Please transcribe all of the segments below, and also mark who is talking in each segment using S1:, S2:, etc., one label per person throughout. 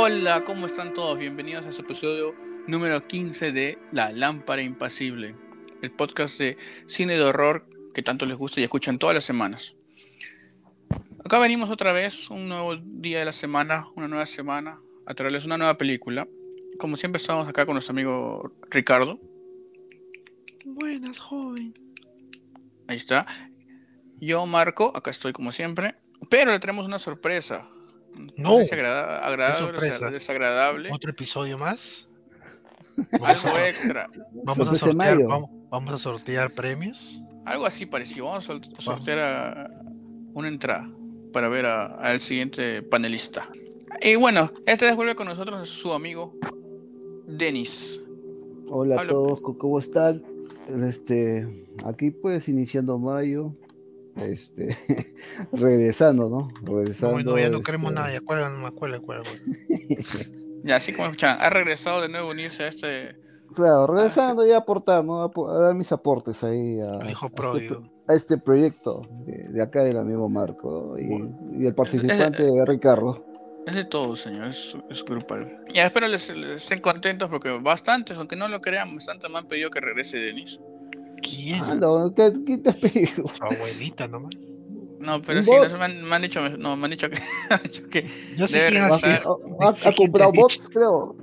S1: Hola, ¿cómo están todos? Bienvenidos a este episodio número 15 de La Lámpara Impasible, el podcast de cine de horror que tanto les gusta y escuchan todas las semanas. Acá venimos otra vez, un nuevo día de la semana, una nueva semana, a traerles una nueva película. Como siempre estamos acá con nuestro amigo Ricardo.
S2: Buenas, joven.
S1: Ahí está. Yo, Marco, acá estoy como siempre. Pero le traemos una sorpresa.
S2: No.
S1: agradable o desagradable.
S2: ¿Otro episodio más?
S1: Algo
S2: Vamos a,
S1: extra.
S2: vamos a sortear, vamos, vamos a sortear premios.
S1: Algo así pareció. Vamos a sortear a- una entrada para ver a- al siguiente panelista. Y bueno, esta vez vuelve con nosotros su amigo Denis.
S3: Hola a todos, ¿cómo están? Este, aquí pues iniciando mayo, este, regresando, ¿no? Regresando.
S2: No, no, ya no
S3: este,
S2: queremos nada, ya cuelgan, cuelgan, cuelgan.
S1: Ya, así como escuchan, ha regresado de nuevo a unirse a este.
S3: Claro, regresando ya a aportar, ¿no? A, a dar mis aportes ahí a,
S2: El hijo
S3: a este, a este proyecto de, de acá del amigo Marco ¿no? y, y el participante de Ricardo.
S1: Es de todo, señor, es, es grupal. Ya, espero les, les estén contentos porque bastantes, aunque no lo crean, bastantes me han pedido que regrese Denis.
S2: ¿Quién?
S3: Ah, no, ¿qué, qué te pedido?
S2: Su abuelita nomás.
S1: No, pero sí, no, me, han, me han dicho, no, me han dicho que, me han dicho que
S2: Yo sé
S1: Debe
S2: quién
S3: ¿Ha,
S1: regresar.
S2: hace.
S3: ha- ha-
S2: Sí,
S3: ha
S2: ¿quién te
S3: comprado
S2: dicho?
S3: bots, creo?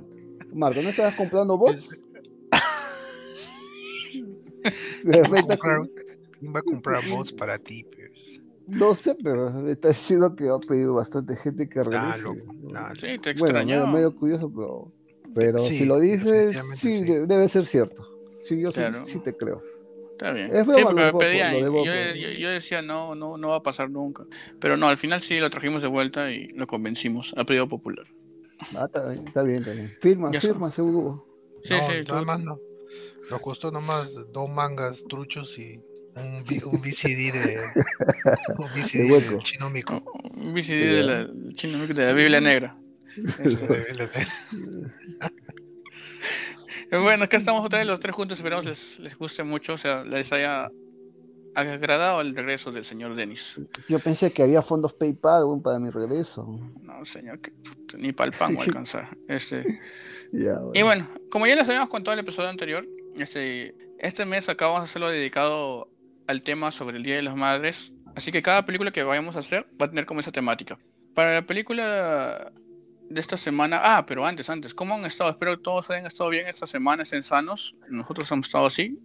S3: Marco, ¿no estabas comprando bots? De
S2: ¿Quién va a
S3: repente,
S2: comprar- quién va a comprar bots para ti?
S3: no sé, pero me está diciendo que ha pedido bastante gente que
S2: Ah,
S3: regrese.
S2: loco. nah,
S1: sí, te
S3: Bueno, medio, medio curioso, pero, pero
S2: Sí,
S3: si lo dices, sí,
S2: sí.
S3: de- debe ser cierto. Sí, yo sí-
S1: Claro.
S3: sí, te creo.
S1: Está bien.
S3: Es
S1: sí, porque me
S3: de
S1: pedían.
S3: de
S1: yo, yo- yo decía, no, no, no va a pasar nunca. Pero no, al final sí lo trajimos de vuelta y lo convencimos. A pedido popular.
S3: Ah, está, bien, está bien, está bien. Firma,
S1: Ya
S3: firma, seguro.
S1: Sí,
S2: no,
S1: sí.
S2: nada más no. Nos costó nomás dos mangas truchos y un, un VCD de. Un VCD
S3: De
S2: del chino mico.
S1: Un VCD de la, chino mico de la Biblia Negra.
S2: Eso de- de- de-
S1: Eh, Bueno, acá estamos otra vez los tres juntos. Esperamos les, les guste mucho. O sea, les haya agradado el regreso del señor Denis.
S3: Yo pensé que había fondos PayPal para mi regreso.
S1: No, señor, que ni para el pan va a alcanzar. Este.
S3: Ya,
S1: Y bueno, como ya les habíamos contado en el episodio anterior, este, este mes acá vamos a hacerlo dedicado al tema sobre el Día de las Madres. Así que cada película que vayamos a hacer va a tener como esa temática. Para la película de esta semana, ah, pero antes, antes, ¿cómo han estado? Espero que todos hayan estado bien esta semana, estén sanos. Nosotros hemos estado así.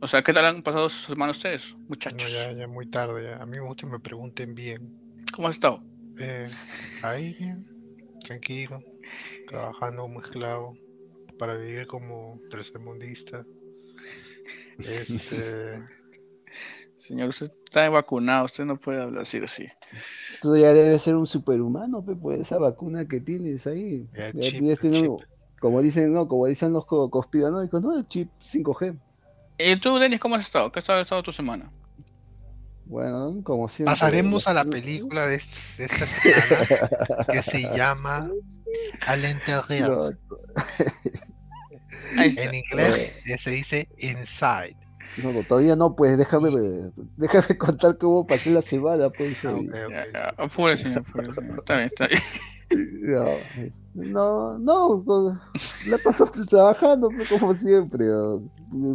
S1: O sea, ¿qué tal han pasado sus semanas ustedes,
S2: No,
S1: muchachos?
S2: ya, ya muy tarde. ya. A mí me gusta que me pregunten bien.
S1: ¿Cómo has estado?
S2: Eh, ahí bien, tranquilo, trabajando como esclavo para vivir como tercermundista. Este,
S1: Señor, usted está vacunado, usted no puede hablar así así.
S3: Tú ya debes ser un superhumano, pe, por esa vacuna que tienes ahí.
S2: Ya,
S3: Ya
S2: chip,
S3: tienes- tienes-
S2: chip.
S3: como dicen, no, como dicen los co- conspiranoicos, no, el chip 5G.
S1: ¿Y tú, Denis, cómo has estado? ¿Qué ha estado tu semana?
S3: Bueno, como siempre.
S2: Pasaremos a la película de, este- de esta semana que se llama Al Interior.
S3: No.
S2: En inglés eh, se dice Inside.
S3: No, no, todavía no, pues déjame, déjame contar cómo pasé la semana, pues.
S2: Ah.
S1: Ya, ya, apure, señor, apure, señor. Está bien, está bien.
S3: No, no, no, la paso trabajando pues, como siempre.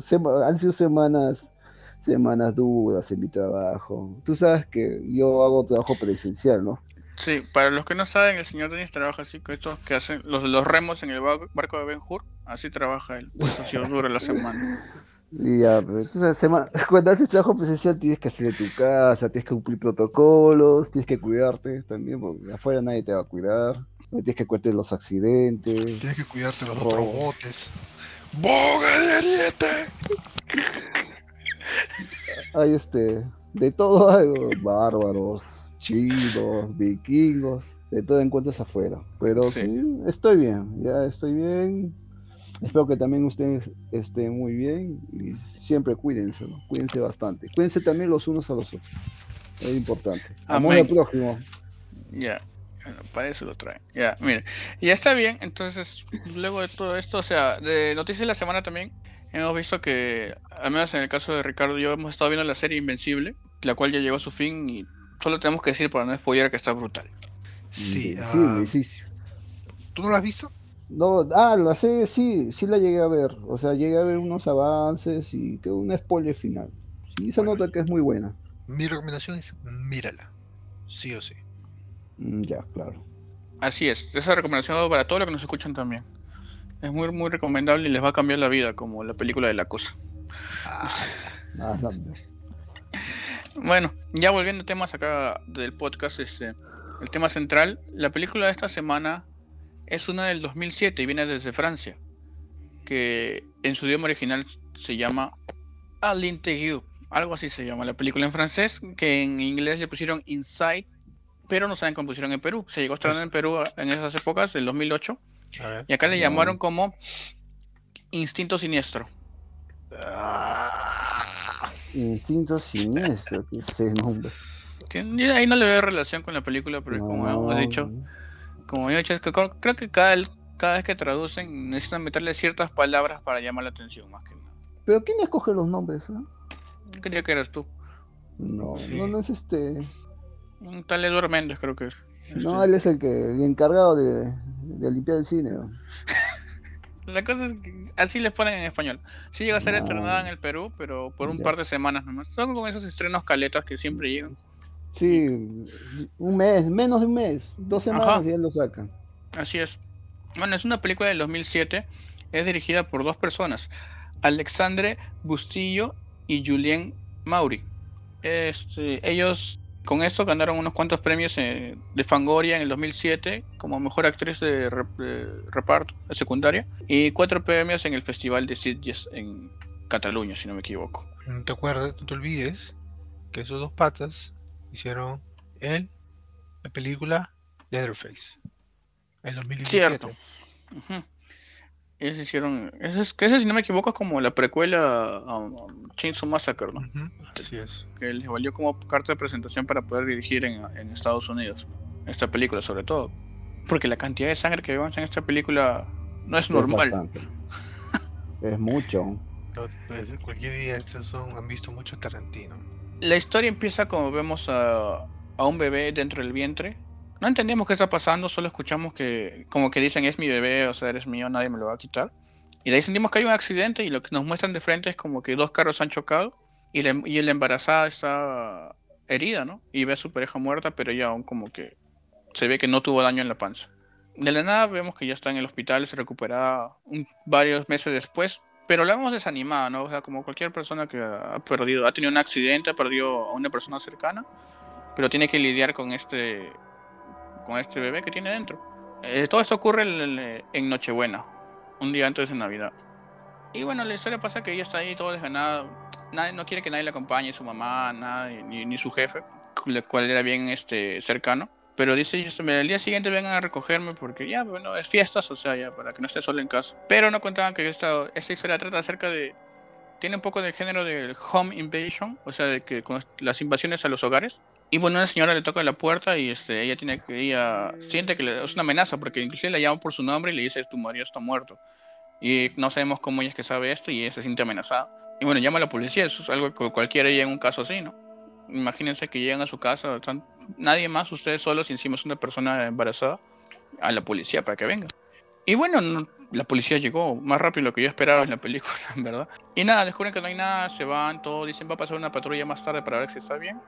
S3: sema- han sido semanas, semanas duras en mi trabajo. Tú sabes que yo hago trabajo presencial, ¿no?
S1: Sí, para los que no saben, el señor Denis trabaja así con estos que hacen los, los remos en el ba- barco de Ben Hur. Así trabaja él. Eso ha sido dura la semana.
S3: Y ya, pues, tú sabes, sema- cuando haces trabajo presencial tienes que hacer de tu casa, tienes que cumplir protocolos, tienes que cuidarte también, porque afuera nadie te va a cuidar. Tienes que cuidarte de los accidentes.
S2: Tienes que cuidarte de los otros botes. ¡Boga de ariete!
S3: hay este, de todo hay, bárbaros, chinos, vikingos, de todo encuentras afuera. Pero
S1: Sí.
S3: sí. estoy bien, ya estoy bien. Espero que también ustedes estén muy bien y siempre cuídense, ¿no? Cuídense bastante. Cuídense también los unos a los otros. Es importante. Amor
S1: Amén.
S3: al prójimo.
S1: Ya. Bueno, para eso lo traen. Ya, mire. Ya está bien. Entonces, luego de todo esto, o sea, de noticias de la semana también, hemos visto que, al menos en el caso de Ricardo y yo, hemos estado viendo la serie Invencible, la cual ya llegó a su fin y solo tenemos que decir para no spoiler que está brutal.
S2: Sí,
S3: Sí,
S2: ah,
S3: sí, sí.
S2: ¿Tú no la has visto?
S3: No, ah, la serie sí, sí la llegué a ver. O sea, llegué a ver unos avances y que un spoiler final. Sí, se
S2: Bueno.
S3: nota que es muy buena.
S2: Mi recomendación es mírala. Sí o sí.
S3: Mm, ya, claro.
S1: Así es, esa recomendación para todos los que nos escuchan también. Es muy, muy recomendable y les va a cambiar la vida, como la película de la cosa.
S3: Ah, no,
S1: Bueno, ya volviendo a temas acá del podcast, este, el tema central, la película de esta semana es una del 2007 y viene desde Francia, que en su idioma original se llama A l'Interview, algo así se llama la película en francés, que en inglés le pusieron Inside, pero no saben cómo pusieron en Perú. Se llegó a estrenar en Perú en esas épocas, del 2008,
S2: A ver.
S1: y acá le
S3: No.
S1: llamaron como Instinto Siniestro.
S2: Ah,
S3: Instinto siniestro, que ese nombre.
S1: Ahí no le veo relación con la película, pero como hemos
S3: No,
S1: dicho, como yo he dicho, es que creo que cada, cada vez que traducen necesitan meterle ciertas palabras para llamar la atención, más que nada.
S3: Pero ¿quién escoge los nombres? ah?
S1: Creía que eras tú.
S3: No,
S2: Sí.
S3: no, no es este.
S1: Un tal Eduardo Méndez, creo que es.
S3: No,
S1: Este,
S3: él es el que el encargado de, de limpiar el cine. ¿no?
S1: La cosa es que así les ponen en español. Sí llega a ser
S3: No.
S1: estrenada en el Perú, pero por un
S3: Ya.
S1: par de semanas nomás. Son como esos estrenos caletas que siempre llegan.
S3: Sí, un mes, menos de un mes, dos
S1: Ajá.
S3: semanas y ya lo sacan.
S1: Así es. Bueno, es una película del 2007. Es dirigida por dos personas, Alexandre Bustillo y Julien Mauri. Este, ellos con esto ganaron unos cuantos premios eh, de Fangoria en el 2007 como mejor actriz de, rep- de reparto de secundaria y cuatro premios en el Festival de Sitges en Cataluña, si no me equivoco.
S2: No te acuerdas, no te olvides que esos dos patas hicieron el, la película Leatherface. En 2017.
S1: Cierto. Ellos hicieron, ese, es- que ese, si no me equivoco, es como la precuela a, a Chainsaw Massacre, ¿no?
S2: Así es.
S1: que les valió como carta de presentación para poder dirigir en, en Estados Unidos. Esta película, sobre todo. Porque la cantidad de sangre que vemos en esta película no es
S3: Es
S1: normal.
S3: bastante. es mucho.
S2: No, pues, cualquier día estos son, han visto mucho Tarantino.
S1: La historia empieza como vemos a, un bebé dentro del vientre. No entendemos qué está pasando, solo escuchamos que como que dicen es mi bebé, o sea, eres mío, nadie me lo va a quitar. Y de ahí sentimos que hay un accidente y lo que nos muestran de frente es como que dos carros han chocado y la, embarazada está herida, ¿no? Y ve a su pareja muerta, pero ella aún como que se ve que no tuvo daño en la panza. De la nada vemos que ya está en el hospital, se recupera un- varios meses después, pero la vemos desanimada, ¿no? O sea, como cualquier persona que ha perdido, ha tenido un accidente, ha perdido a una persona cercana, pero tiene que lidiar con este, con este bebé que tiene dentro. Eh, todo esto ocurre en, en Nochebuena, un día antes de Navidad. Y bueno, la historia pasa que ella está ahí todo desganada, nadie, no quiere que nadie la acompañe, su mamá, nadie, ni, ni su jefe, el cual era bien este, cercano. Pero dice, "Yo, este, el día siguiente vengan a recogerme porque ya, bueno, es fiestas, o sea, ya, para que no esté solo en casa. Pero no contaban que esta, esta historia trata acerca de... Tiene un poco del género del home invasion, o sea, de que con las invasiones a los hogares. Y bueno, una señora le toca la puerta y este, ella tiene que ella siente que le- es una amenaza porque inclusive la llama por su nombre y le dice tu marido está muerto. Y no sabemos cómo ella es que sabe esto y ella se siente amenazada. Y bueno, llama a la policía, eso es algo que cualquiera llega en un caso así, ¿no? Imagínense que llegan a su casa, están- nadie más, ustedes solos y encima es una persona embarazada, a la policía para que venga. Y bueno, no- la policía llegó más rápido de lo que yo esperaba en la película, verdad. Y nada, descubren que no hay nada, se van, todo, dicen va a pasar una patrulla más tarde para ver si está bien.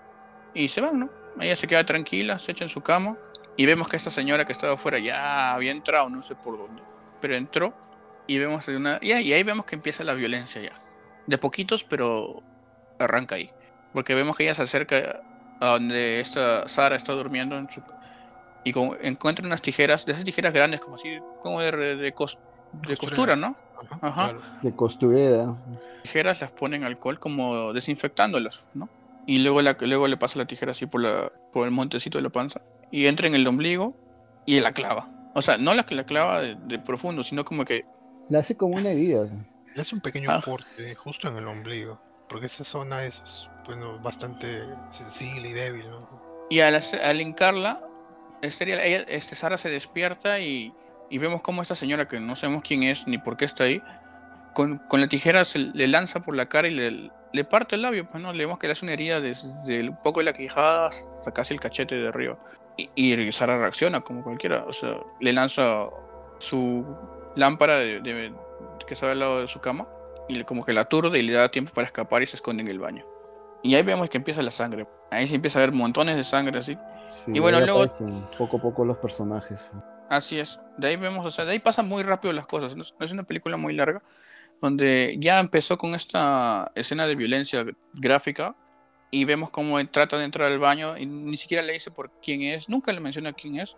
S1: Y se van, ¿no? Ella se queda tranquila, se echa en su cama. Y vemos que esta señora que estaba afuera ya había entrado, no sé por dónde. Pero entró y vemos una. Y ahí, vemos que empieza la violencia ya. De poquitos, pero arranca ahí. Porque vemos que ella se acerca donde esta Sara está durmiendo en su- y como encuentra unas tijeras, de esas tijeras grandes, como así, como de, de, cos- de costura, ¿no?
S2: Ajá.
S3: De costurera.
S1: tijeras las ponen alcohol como desinfectándolas, ¿no? Y luego, la, luego le pasa la tijera así por, la, por el montecito de la panza y entra en el ombligo y la clava. O sea, no la que la clava de, de profundo, sino como que
S3: Le hace como una herida.
S2: Le hace un pequeño
S1: Ah.
S2: corte justo en el ombligo. Porque esa zona es bueno, bastante sensible y débil, ¿no?
S1: Y al, al hincarla, este, este, Sara se despierta y, y vemos como esta señora, que no sabemos quién es ni por qué está ahí, con, con la tijera se le lanza por la cara y le, le parte el labio. Pues, ¿no? Le vemos que le hace una herida desde el poco de la quijada hasta casi el cachete de arriba. Y, y Sara reacciona como cualquiera. O sea, le lanza su lámpara de, de- que estaba al lado de su cama y como que la aturde y le da tiempo para escapar y se esconde en el baño. Y ahí vemos que empieza la sangre. Ahí se empieza a ver montones de sangre así.
S3: Sí,
S1: Y bueno, luego-
S3: poco a poco los personajes.
S1: Así es. De ahí vemos, o sea, de ahí pasan muy rápido las cosas. No es, una película muy larga, donde ya empezó con esta escena de violencia gráfica y vemos cómo trata de entrar al baño y ni siquiera le dice por quién es, nunca le menciona quién es.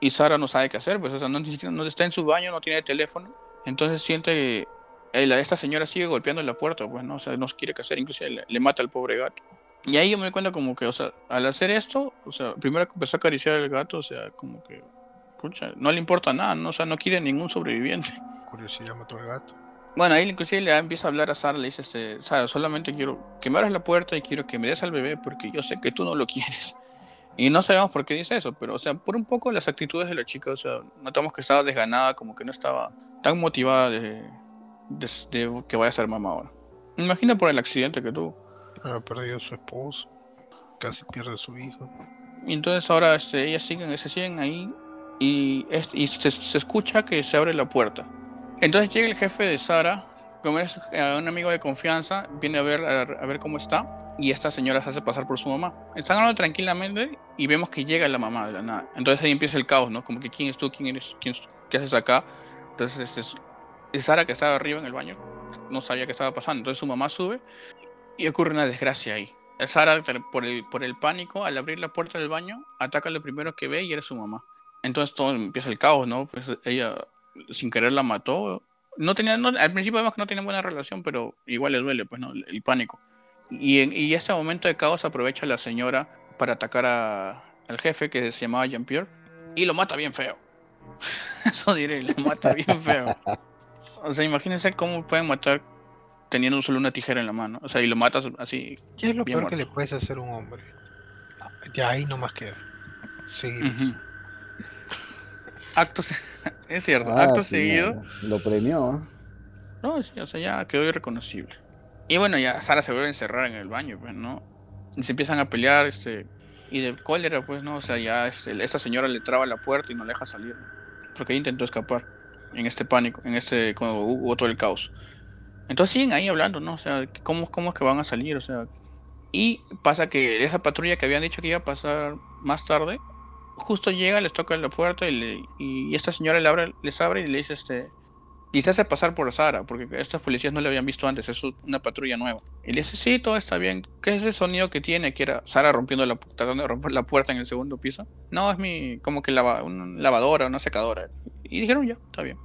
S1: Y Sara no sabe qué hacer, pues, o sea, no, ni siquiera no está en su baño, no tiene teléfono. Entonces siente esta señora sigue golpeando la puerta, pues, ¿no? O sea, no quiere hacer, incluso le, le mata al pobre gato. Y ahí yo me doy cuenta como que, o sea, al hacer esto, o sea, primero empezó a acariciar al gato, o sea, como que pucha, no le importa nada, ¿no? O sea, no quiere ningún sobreviviente.
S2: Curiosidad mató al gato.
S1: Bueno, ahí inclusive le empieza a hablar a Sara, le dice, este, Sara, solamente quiero que me abras la puerta y quiero que me des al bebé porque yo sé que tú no lo quieres. Y no sabemos por qué dice eso, pero, o sea, por un poco las actitudes de la chica, o sea, notamos que estaba desganada, como que no estaba tan motivada de, de, de que vaya a ser mamá ahora. Imagina por el accidente que tuvo.
S2: Ha perdido a su esposo. Casi pierde a su hijo.
S1: Y entonces ahora este, ellas siguen, se siguen ahí y, es- y se, se escucha que se abre la puerta. Entonces llega el jefe de Sara, como es eh, un amigo de confianza, viene a ver, a, a ver cómo está y esta señora se hace pasar por su mamá. Están hablando tranquilamente y vemos que llega la mamá de la nada. Entonces ahí empieza el caos, ¿no? Como que quién es tú, quién eres, quién qué haces acá. Entonces este es, Sara que estaba arriba en el baño, no sabía qué estaba pasando. Entonces su mamá sube y ocurre una desgracia ahí. Sara, por el, por el pánico, al abrir la puerta del baño, ataca lo primero que ve y era su mamá. Entonces todo empieza el caos, ¿no? Pues ella sin querer la mató. No tenía, no- al principio vemos que no tienen buena relación, pero igual le duele, pues, ¿no? El, el pánico. Y en y este momento de caos aprovecha la señora para atacar a- al jefe que se llamaba Jean-Pierre y lo mata bien feo. Eso diré, lo mata bien feo. O sea, imagínense cómo pueden matar teniendo solo una tijera en la mano. O sea, y lo matas así.
S2: ¿Qué es lo peor que le puedes hacer a un hombre? Ya ahí nomás queda. Seguir.
S1: Ujú. Acto, se- es cierto,
S3: Ah,
S1: acto
S3: sí,
S1: seguido.
S3: Lo premió. ¿eh?
S1: No, sí, o sea, ya quedó irreconocible. Y bueno, ya Sara se vuelve a encerrar en el baño, pues, ¿no? Y se empiezan a pelear, este, y de cólera, pues, ¿no? O sea, ya este, esta señora le traba la puerta y no le deja salir, ¿no? Porque ella intentó escapar en este pánico, en este, cuando hubo todo el caos. Entonces siguen ahí hablando, ¿no? O sea, ¿cómo, cómo es que van a salir? O sea, y pasa que esa patrulla que habían dicho que iba a pasar más tarde, justo llega, les toca la puerta y, le- y esta señora le abre, les abre y le dice, este, y se hace pasar por Sara, porque estos policías no le habían visto antes, es una patrulla nueva. Y le dice, sí, todo está bien. ¿Qué es ese sonido que tiene? Que era Sara rompiendo la, tratando de romper la puerta en el segundo piso. No, es mi, como que lava, una lavadora, una secadora. Y dijeron, ya, está bien.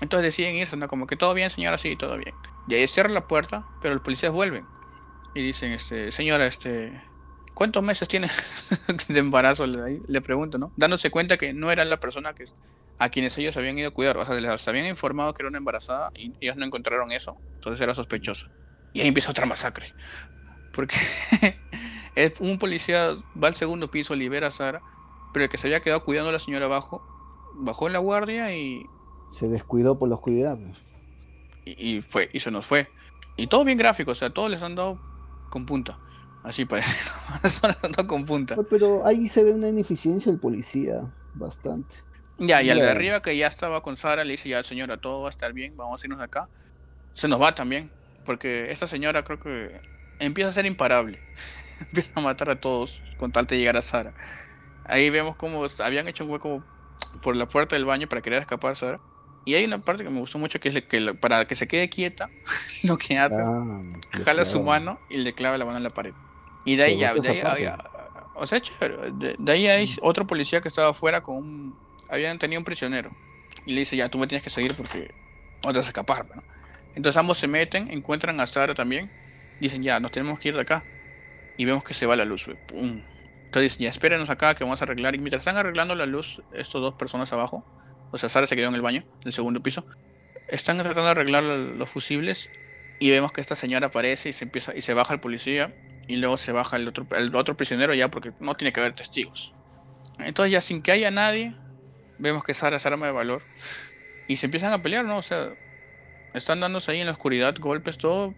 S1: Entonces deciden irse, ¿no? Como que todo bien, señora, sí, todo bien. Y ahí cierra la puerta, pero los policías vuelven. Y dicen, este, señora, este, ¿cuántos meses tiene de embarazo? Le, le pregunto, ¿no? Dándose cuenta que no era la persona que, a quienes ellos habían ido a cuidar. O sea, les habían informado que era una embarazada y ellos no encontraron eso. Entonces era sospechosa. Y ahí empieza otra masacre. Porque un policía va al segundo piso, libera a Sara, pero el que se había quedado cuidando a la señora abajo, bajó en la guardia y,
S3: Se descuidó por la oscuridad. pues.
S1: y, y fue, y se nos fue. Y todo bien gráfico, o sea, todos les han dado con punta. Así parece. Les han dado con punta.
S3: Pero ahí se ve una ineficiencia del policía, bastante.
S1: Ya, y al de arriba que ya estaba con Sara le dice, ya señora, todo va a estar bien, vamos a irnos de acá. Se nos va también, porque esta señora creo que empieza a ser imparable. empieza a matar a todos con tal de llegar a Sara. Ahí vemos cómo habían hecho un hueco por la puerta del baño para querer escapar Sara. Y hay una parte que me gustó mucho que es que la- para que se quede quieta, lo que hace
S3: Ah,
S1: jala su mano y le clava la mano en la pared. Y de ahí
S3: ¿Te
S1: ya, de ahí había- o sea, chévere. De, de ahí hay otro policía que estaba afuera con un, habían tenido un prisionero. Y le dice, ya, tú me tienes que seguir porque no te vas a escapar, ¿no? Entonces ambos se meten, encuentran a Sara también. Dicen, ya, nos tenemos que ir de acá. Y vemos que se va la luz. ¡Pum! Entonces ya, espérenos acá que vamos a arreglar. Y mientras están arreglando la luz, estos dos personas abajo, o sea, Sara se quedó en el baño, del segundo piso, están tratando de arreglar lo- los fusibles y vemos que esta señora aparece y se empieza y se baja el policía y luego se baja el otro el otro prisionero ya porque no tiene que haber testigos. Entonces ya sin que haya nadie vemos que Sara se arma de valor y se empiezan a pelear, ¿no? O sea, están dándose ahí en la oscuridad golpes todo,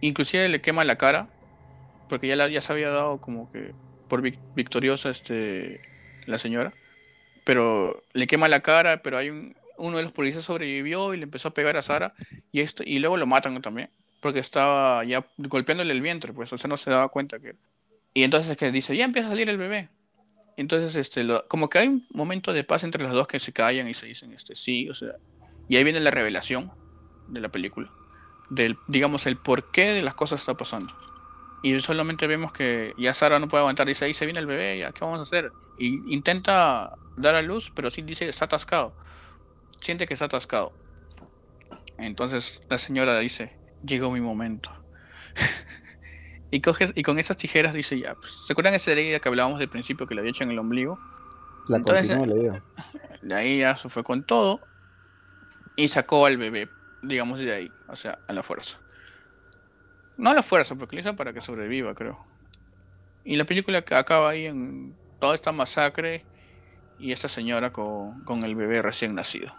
S1: inclusive le quema la cara porque ya la, ya se había dado como que por vic- victoriosa este la señora, pero le quema la cara, pero hay un uno de los policías sobrevivió y le empezó a pegar a Sara y esto y luego lo matan también porque estaba ya golpeándole el vientre, pues, o sea, no se daba cuenta que y entonces es que dice, "Ya empieza a salir el bebé." Entonces este lo- como que hay un momento de paz entre los dos que se callan y se dicen este sí, o sea, y ahí viene la revelación de la película del digamos el porqué de las cosas está pasando. Y solamente vemos que ya Sara no puede aguantar, dice, ahí se viene el bebé, ya, ¿qué vamos a hacer? Y intenta dar a luz, pero sí dice está atascado. Siente que está atascado. Entonces la señora dice, llegó mi momento. y, coge, y con esas tijeras dice, ya, pues, ¿se acuerdan esa herida que hablábamos del principio que le había hecho en el ombligo?
S3: La
S1: Entonces,
S3: la idea.
S1: De ahí ya se fue con todo y sacó al bebé, digamos, de ahí, o sea, a la fuerza. No la fuerza, porque lo hizo para que sobreviva, creo. Y la película que acaba ahí en toda esta masacre y esta señora con, con el bebé recién nacido.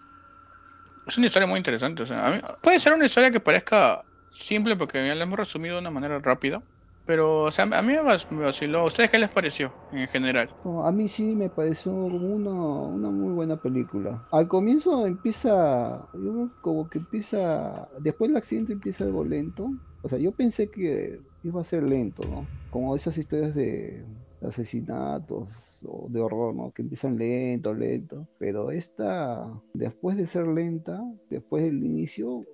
S1: Es una historia muy interesante. O sea, a mí- puede ser una historia que parezca simple porque ya la hemos resumido de una manera rápida. Pero, o sea, a mí me vaciló. ¿A ustedes qué les pareció en general?
S3: No, a mí sí me pareció una, una muy buena película. Al comienzo empieza, yo como que empieza, después del accidente empieza algo lento. O sea, yo pensé que iba a ser lento, ¿no? Como esas historias de asesinatos o de horror, ¿no? Que empiezan lento, lento. Pero esta, después de ser lenta, después del inicio,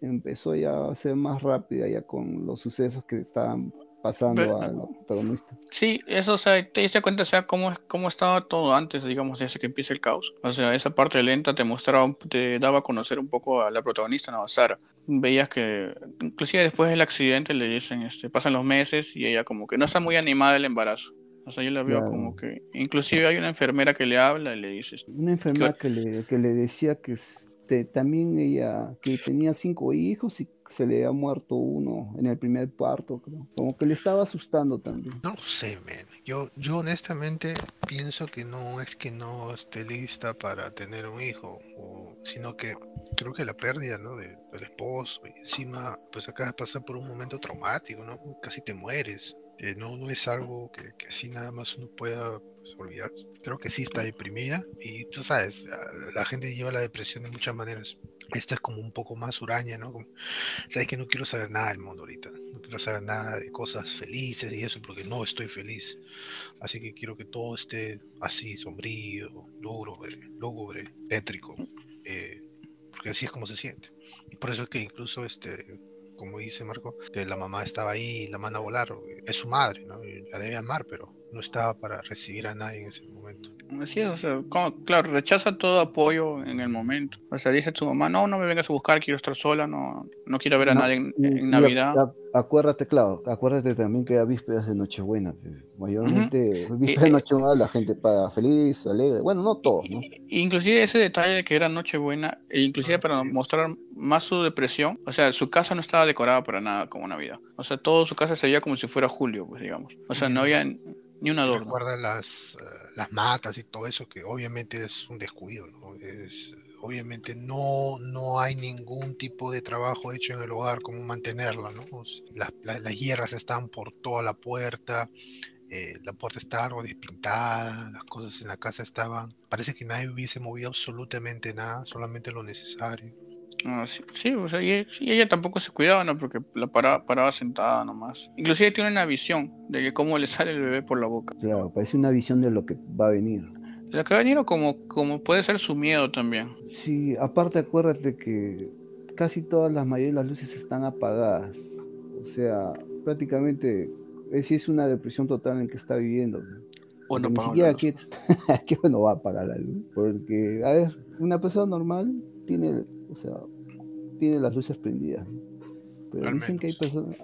S3: empezó ya a ser más rápida ya con los sucesos que estaban pasando
S1: Pero-
S3: a los protagonistas.
S1: Sí, eso, o sea, te diste cuenta, o sea, cómo, cómo estaba todo antes, digamos, desde que empieza el caos. O sea, esa parte lenta te mostraba, te daba a conocer un poco a la protagonista, ¿no? A Sara. Veías que, inclusive después del accidente le dicen, este, pasan los meses y ella como que no está muy animada del embarazo. O sea, yo la veo
S3: Claro.
S1: como que, inclusive hay una enfermera que le habla y le dice,
S3: Una enfermera que le, que le decía que este, también ella, que tenía cinco hijos y se le había muerto uno en el primer parto, creo. Como que le estaba asustando también.
S2: No sé, man. Yo, yo honestamente pienso que no es que no esté lista para tener un hijo, sino que creo que la pérdida, ¿no? de- del esposo y encima, pues acá pasa por un momento traumático, ¿no? Casi te mueres. Eh, no, no es algo que, que así nada más uno pueda pues, olvidar. Creo que sí está deprimida y tú sabes, la gente lleva la depresión de muchas maneras. Esta es como un poco más huraña, ¿no? Como, sabes que no quiero saber nada del mundo ahorita. No quiero saber nada de cosas felices y eso porque no estoy feliz. Así que quiero que todo esté así, sombrío, lúgubre, lúgubre, tétrico. eh, porque así es como se siente. Y por eso es que incluso, este, como dice Marco, que la mamá estaba ahí y la manda a volar. Es su madre, ¿no? Y la debe amar, pero no estaba para recibir a nadie en ese momento.
S1: Así es, o sea, como- claro, rechaza todo apoyo en el momento. O sea, dice a tu mamá, no, no me vengas a buscar, quiero estar sola, no, no quiero ver a
S3: No,
S1: nadie en,
S3: Y-
S1: Navidad.
S3: ac- acuérdate, claro, acuérdate también que era vísperas de Nochebuena. Mayormente, vísperas de
S1: Eh, eh,
S3: Nochebuena la gente para feliz, alegre. Bueno, no todos, ¿no?
S1: Inclusive ese detalle de que era Nochebuena, e inclusive para mostrar más su depresión, o sea, su casa no estaba decorada para nada como Navidad. O sea, todo su casa se veía como si fuera julio, pues digamos. O sea, no había ni un adorno.
S2: Recuerda las, eh, las matas y todo eso, que obviamente es un descuido, ¿no? Es, obviamente no, no hay ningún tipo de trabajo hecho en el hogar como mantenerla, ¿no? Las, la- las hierras están por toda la puerta, eh, la puerta está algo despintada, las cosas en la casa estaban, parece que nadie hubiese movido absolutamente nada, solamente lo necesario.
S1: Ah, sí, sí, o sea, y, e- y ella tampoco se cuidaba, ¿no? Porque la paraba, paraba sentada nomás. Inclusive tiene una visión de que cómo le sale el bebé por la boca.
S3: Claro, parece una visión de lo que va a venir.
S1: Lo que va a venir o como, como puede ser su miedo también.
S3: Sí, aparte acuérdate que casi todas las mayores las luces están apagadas. O sea, prácticamente es, es una depresión total en que está viviendo.
S1: O no la luz.
S3: quiere- que no va a apagar la luz. Porque, a ver, una persona normal tiene, o sea, tiene las luces prendidas. Pero
S2: Al
S3: dicen que, hay personas,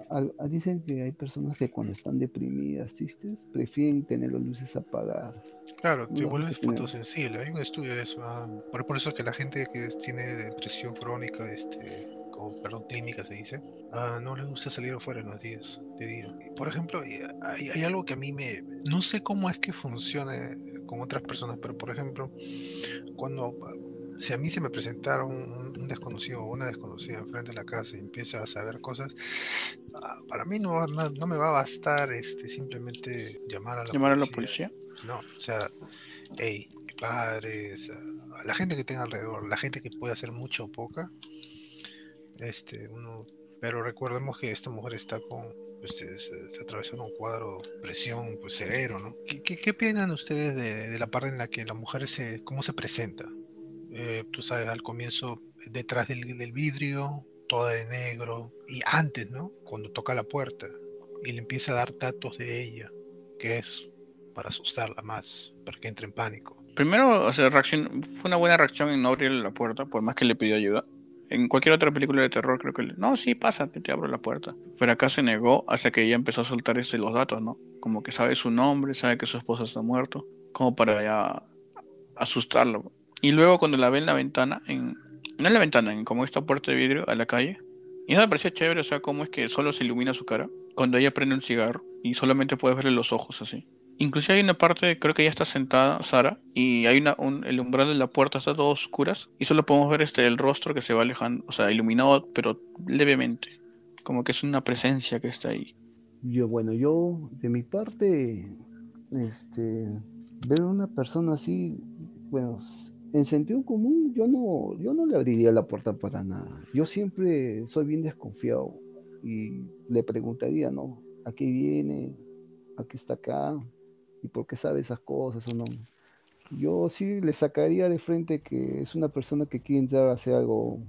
S3: dicen que hay personas que cuando están deprimidas, tristes, prefieren tener las luces apagadas.
S2: Claro, te vuelves fotosensible. Hay un estudio de eso. ah, Por, por eso es que la gente que tiene depresión crónica, este, como, perdón, clínica se dice, ah, no le gusta salir afuera en los días de día. Por ejemplo, hay, hay algo que a mí me... No sé cómo es que funcione con otras personas, pero por ejemplo, cuando... Si a mí se me presentara un, desconocido o una desconocida enfrente de la casa y empieza a saber cosas, ah, para mí no, no, no me va a bastar este, simplemente llamar a la
S1: Llamar a la
S2: policía. No, o sea, hey, padres, a, la gente que tenga alrededor, la gente que puede hacer mucho o poca. Este, uno, pero recordemos que esta mujer está con, pues, se- está atravesando un cuadro de presión pues, severo, ¿no? ¿Qué, qué, qué opinan ustedes de, de la parte en la que la mujer se, cómo se presenta? Eh, tú sabes, al comienzo detrás del, del vidrio, toda de negro, y antes, ¿no? Cuando toca la puerta y le empieza a dar datos de ella, que es para asustarla más, para que entre en pánico.
S1: Primero, o sea, fue una buena reacción en no abrirle la puerta, por más que le pidió ayuda. En cualquier otra película de terror creo que le... No, sí, pásate, te abro la puerta. Pero acá se negó hasta que ella empezó a soltar ese, los datos, ¿no? Como que sabe su nombre, sabe que su esposo está muerto, como para ya asustarlo. Y luego cuando la ve en la ventana, en... no en la ventana, en como esta puerta de vidrio a la calle, y eso me pareció chévere, o sea, cómo es que solo se ilumina su cara cuando ella prende un cigarro y solamente puedes verle los ojos así. Inclusive hay una parte, creo que ella está sentada, Sara, y hay una, un- el umbral de la puerta está todo oscuras y solo podemos ver este el rostro que se va alejando, o sea, iluminado, pero levemente. Como que es una presencia que está ahí.
S3: Yo, bueno, yo de mi parte, este, ver una persona así, bueno, en sentido común, yo no, yo no le abriría la puerta para nada. Yo siempre soy bien desconfiado y le preguntaría, ¿no? ¿A qué viene? ¿A qué está acá? ¿Y por qué sabe esas cosas o no? Yo sí le sacaría de frente que es una persona que quiere entrar a hacer algo,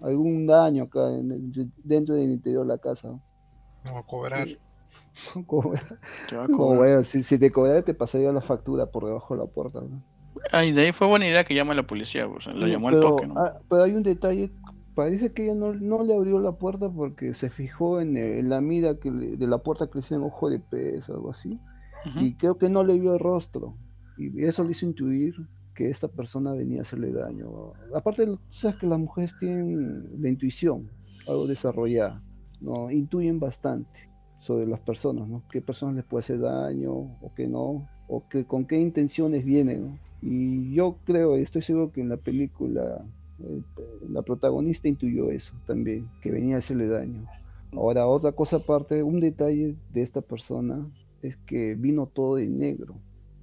S3: algún daño acá en el- dentro del interior de la casa. ¿no?
S2: No va a cobrar.
S3: Como-
S1: Te va a
S3: no,
S1: cobrar.
S3: bueno, si, si te cobrara te pasaría la factura por debajo de la puerta. ¿no?
S1: Ah, y de ahí fue buena idea que llama a la policía, pues, lo llamó al
S3: pero,
S1: toque, ¿no?
S3: ah, pero hay un detalle, parece que ella no, no le abrió la puerta porque se fijó en, el- en la mira que le- de la puerta que le decían ojo de pez, algo así, y creo que no le vio el rostro, y eso le hizo intuir que esta persona venía a hacerle daño. Aparte, tú sabes que las mujeres tienen la intuición, algo desarrollada, ¿no? Intuyen bastante sobre las personas, ¿no? Qué personas les puede hacer daño o qué no, o que, con qué intenciones vienen, ¿no? Y yo creo, estoy seguro que en la película eh, la protagonista intuyó eso también, que venía a hacerle daño. Ahora, otra cosa aparte, un detalle de esta persona es que vino todo de negro.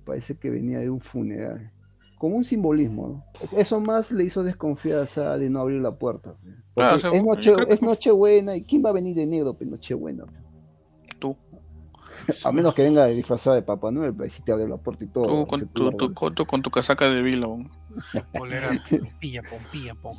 S3: Parece que venía de un funeral. Como un simbolismo, ¿no? Eso más le hizo desconfiar a Sara de no abrir la puerta.
S1: Claro, o sea,
S3: es, noche, es Nochebuena, ¿y quién va a venir de negro? Pues Nochebuena. A menos que venga disfrazada de Papá Noel, ahí sí te abre la puerta y todo.
S1: tú con tu, tu- con tu- con tu casaca de Billabong.
S2: Polera, pilla, pon, pilla, pon.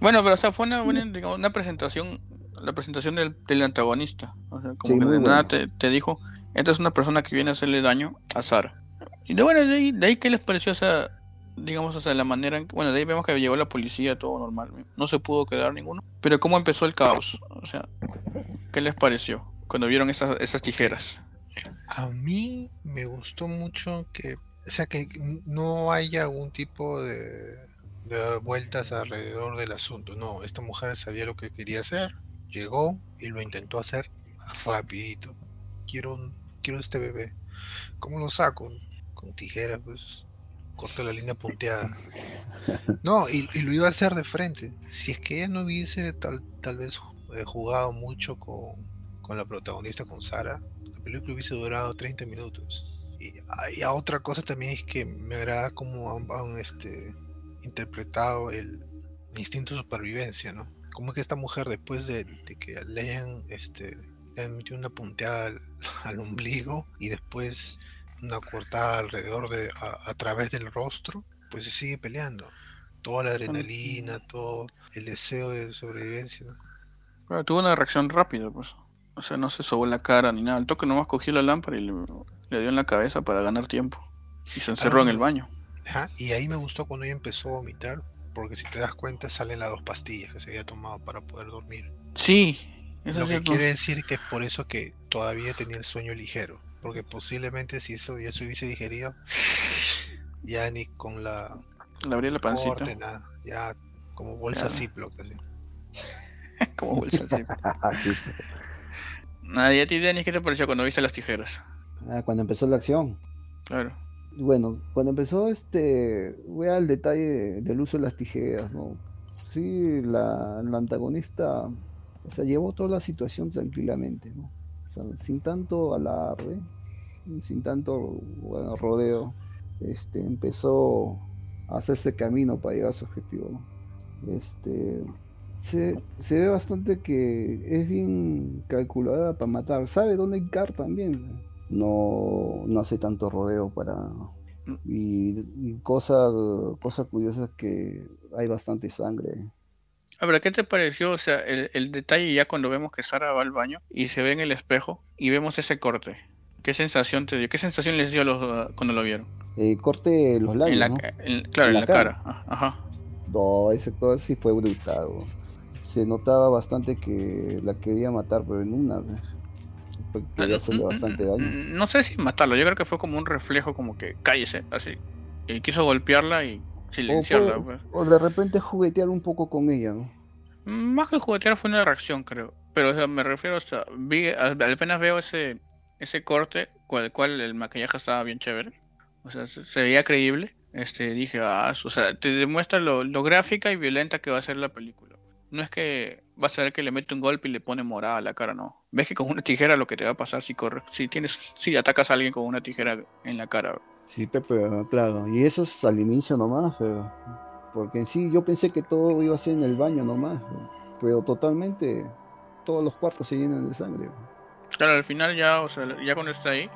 S1: Bueno, pero o sea, fue una buena, digamos, una presentación, la presentación del, del antagonista. O sea, como
S3: Sí,
S1: que nada te dijo, esta es una persona que viene a hacerle daño a Sara. Y de bueno, de ahí, de ahí qué les pareció esa, digamos, o sea, la manera en que, bueno, de ahí vemos que llegó la policía, todo normal, no se pudo quedar ninguno. Pero cómo empezó el caos, o sea, ¿qué les pareció cuando vieron esas, esas tijeras?
S2: A mí me gustó mucho que, o sea, que no haya algún tipo de, de vueltas alrededor del asunto. No, esta mujer sabía lo que quería hacer, llegó y lo intentó hacer rapidito. Quiero, un- quiero este bebé. ¿Cómo lo saco? Con tijeras, pues. Corta la línea punteada. No, y, y lo iba a hacer de frente. Si es que ella no hubiese tal, tal vez eh, jugado mucho con, con la protagonista, con Sara, película hubiese durado 30 minutos. Y, ah, y a otra cosa también es que me agrada cómo han, han, este, interpretado el, el instinto de supervivencia, ¿no? Como que esta mujer después de, de que le hayan, este, le hayan metido una punteada al, al ombligo y después una cortada alrededor de, a, a través del rostro, pues se sigue peleando. Toda la adrenalina, todo el deseo de sobrevivencia, ¿no?
S1: Pero tuvo una reacción rápida, pues. O sea, no se sobó la cara ni nada. El toque nomás cogió la lámpara y le, le dio en la cabeza para ganar tiempo. Y se encerró en el baño.
S2: Ajá, y ahí me gustó cuando ella empezó a vomitar, porque si te das cuenta salen las dos pastillas que se había tomado para poder dormir.
S1: Sí, eso
S2: Lo que
S1: cierto.
S2: quiere decir que es por eso que todavía tenía el sueño ligero, porque posiblemente si eso ya se hubiese digerido, ya ni con la
S1: Le abría la pancita.
S2: corte, nada, ya como bolsa
S1: Claro.
S2: Ziploc, así.
S1: Como bolsa así. Nadie a ti, Denis, ¿qué te pareció cuando viste las tijeras?
S3: Ah, cuando empezó la acción.
S1: Claro.
S3: Bueno, cuando empezó este, voy al detalle de- del uso de las tijeras, ¿no? Sí, la, la antagonista, o sea, llevó toda la situación tranquilamente, ¿no? O sea, sin tanto alarde, sin tanto bueno, rodeo, este, empezó hacerse camino para llegar a su objetivo. ¿no? Este, se, se ve bastante que es bien calculada para matar. Sabe dónde hincar también. No, no hace tanto rodeo para. Y, y cosa, cosa curiosa es que hay bastante sangre.
S1: A ver, ¿qué te pareció? O sea, el, el detalle ya cuando vemos que Sara va al baño y se ve en el espejo y vemos ese corte. ¿Qué sensación te dio? ¿Qué sensación les dio los, cuando lo vieron?
S3: Eh, corte los labios.
S1: En la,
S3: ¿no?
S1: en- claro,
S3: En
S1: en
S3: la
S1: cara. Ah, Ajá.
S3: No, ese cosa sí fue brutal. Se notaba bastante que la quería matar, pero en una Quería hacerle bastante daño.
S1: Mm, No sé si matarlo, yo creo que fue como un reflejo, como que cállese, así. Y quiso golpearla y silenciarla.
S3: puede-. O de repente juguetear un poco con ella, ¿no?
S1: Más que juguetear fue una reacción, creo. Pero o sea, me refiero, sea, vi, apenas veo ese, ese corte, cual cual el maquillaje estaba bien chévere. O sea, se, se veía creíble. Este, dije, ah, o sea, te demuestra lo, lo gráfica y violenta que va a ser la película. No es que vas a ver que le mete un golpe y le pone morada a la cara, no. Ves que con una tijera lo que te va a pasar si corres, si tienes, si atacas a alguien con una tijera en la cara.
S3: Sí, te- pero claro. Y eso es al inicio nomás, pero. Porque en sí yo pensé que todo iba a ser en el baño nomás. pero- Pero totalmente. Todos los cuartos se llenan de sangre.
S1: Claro, al final ya, o sea, ya cuando está ahí,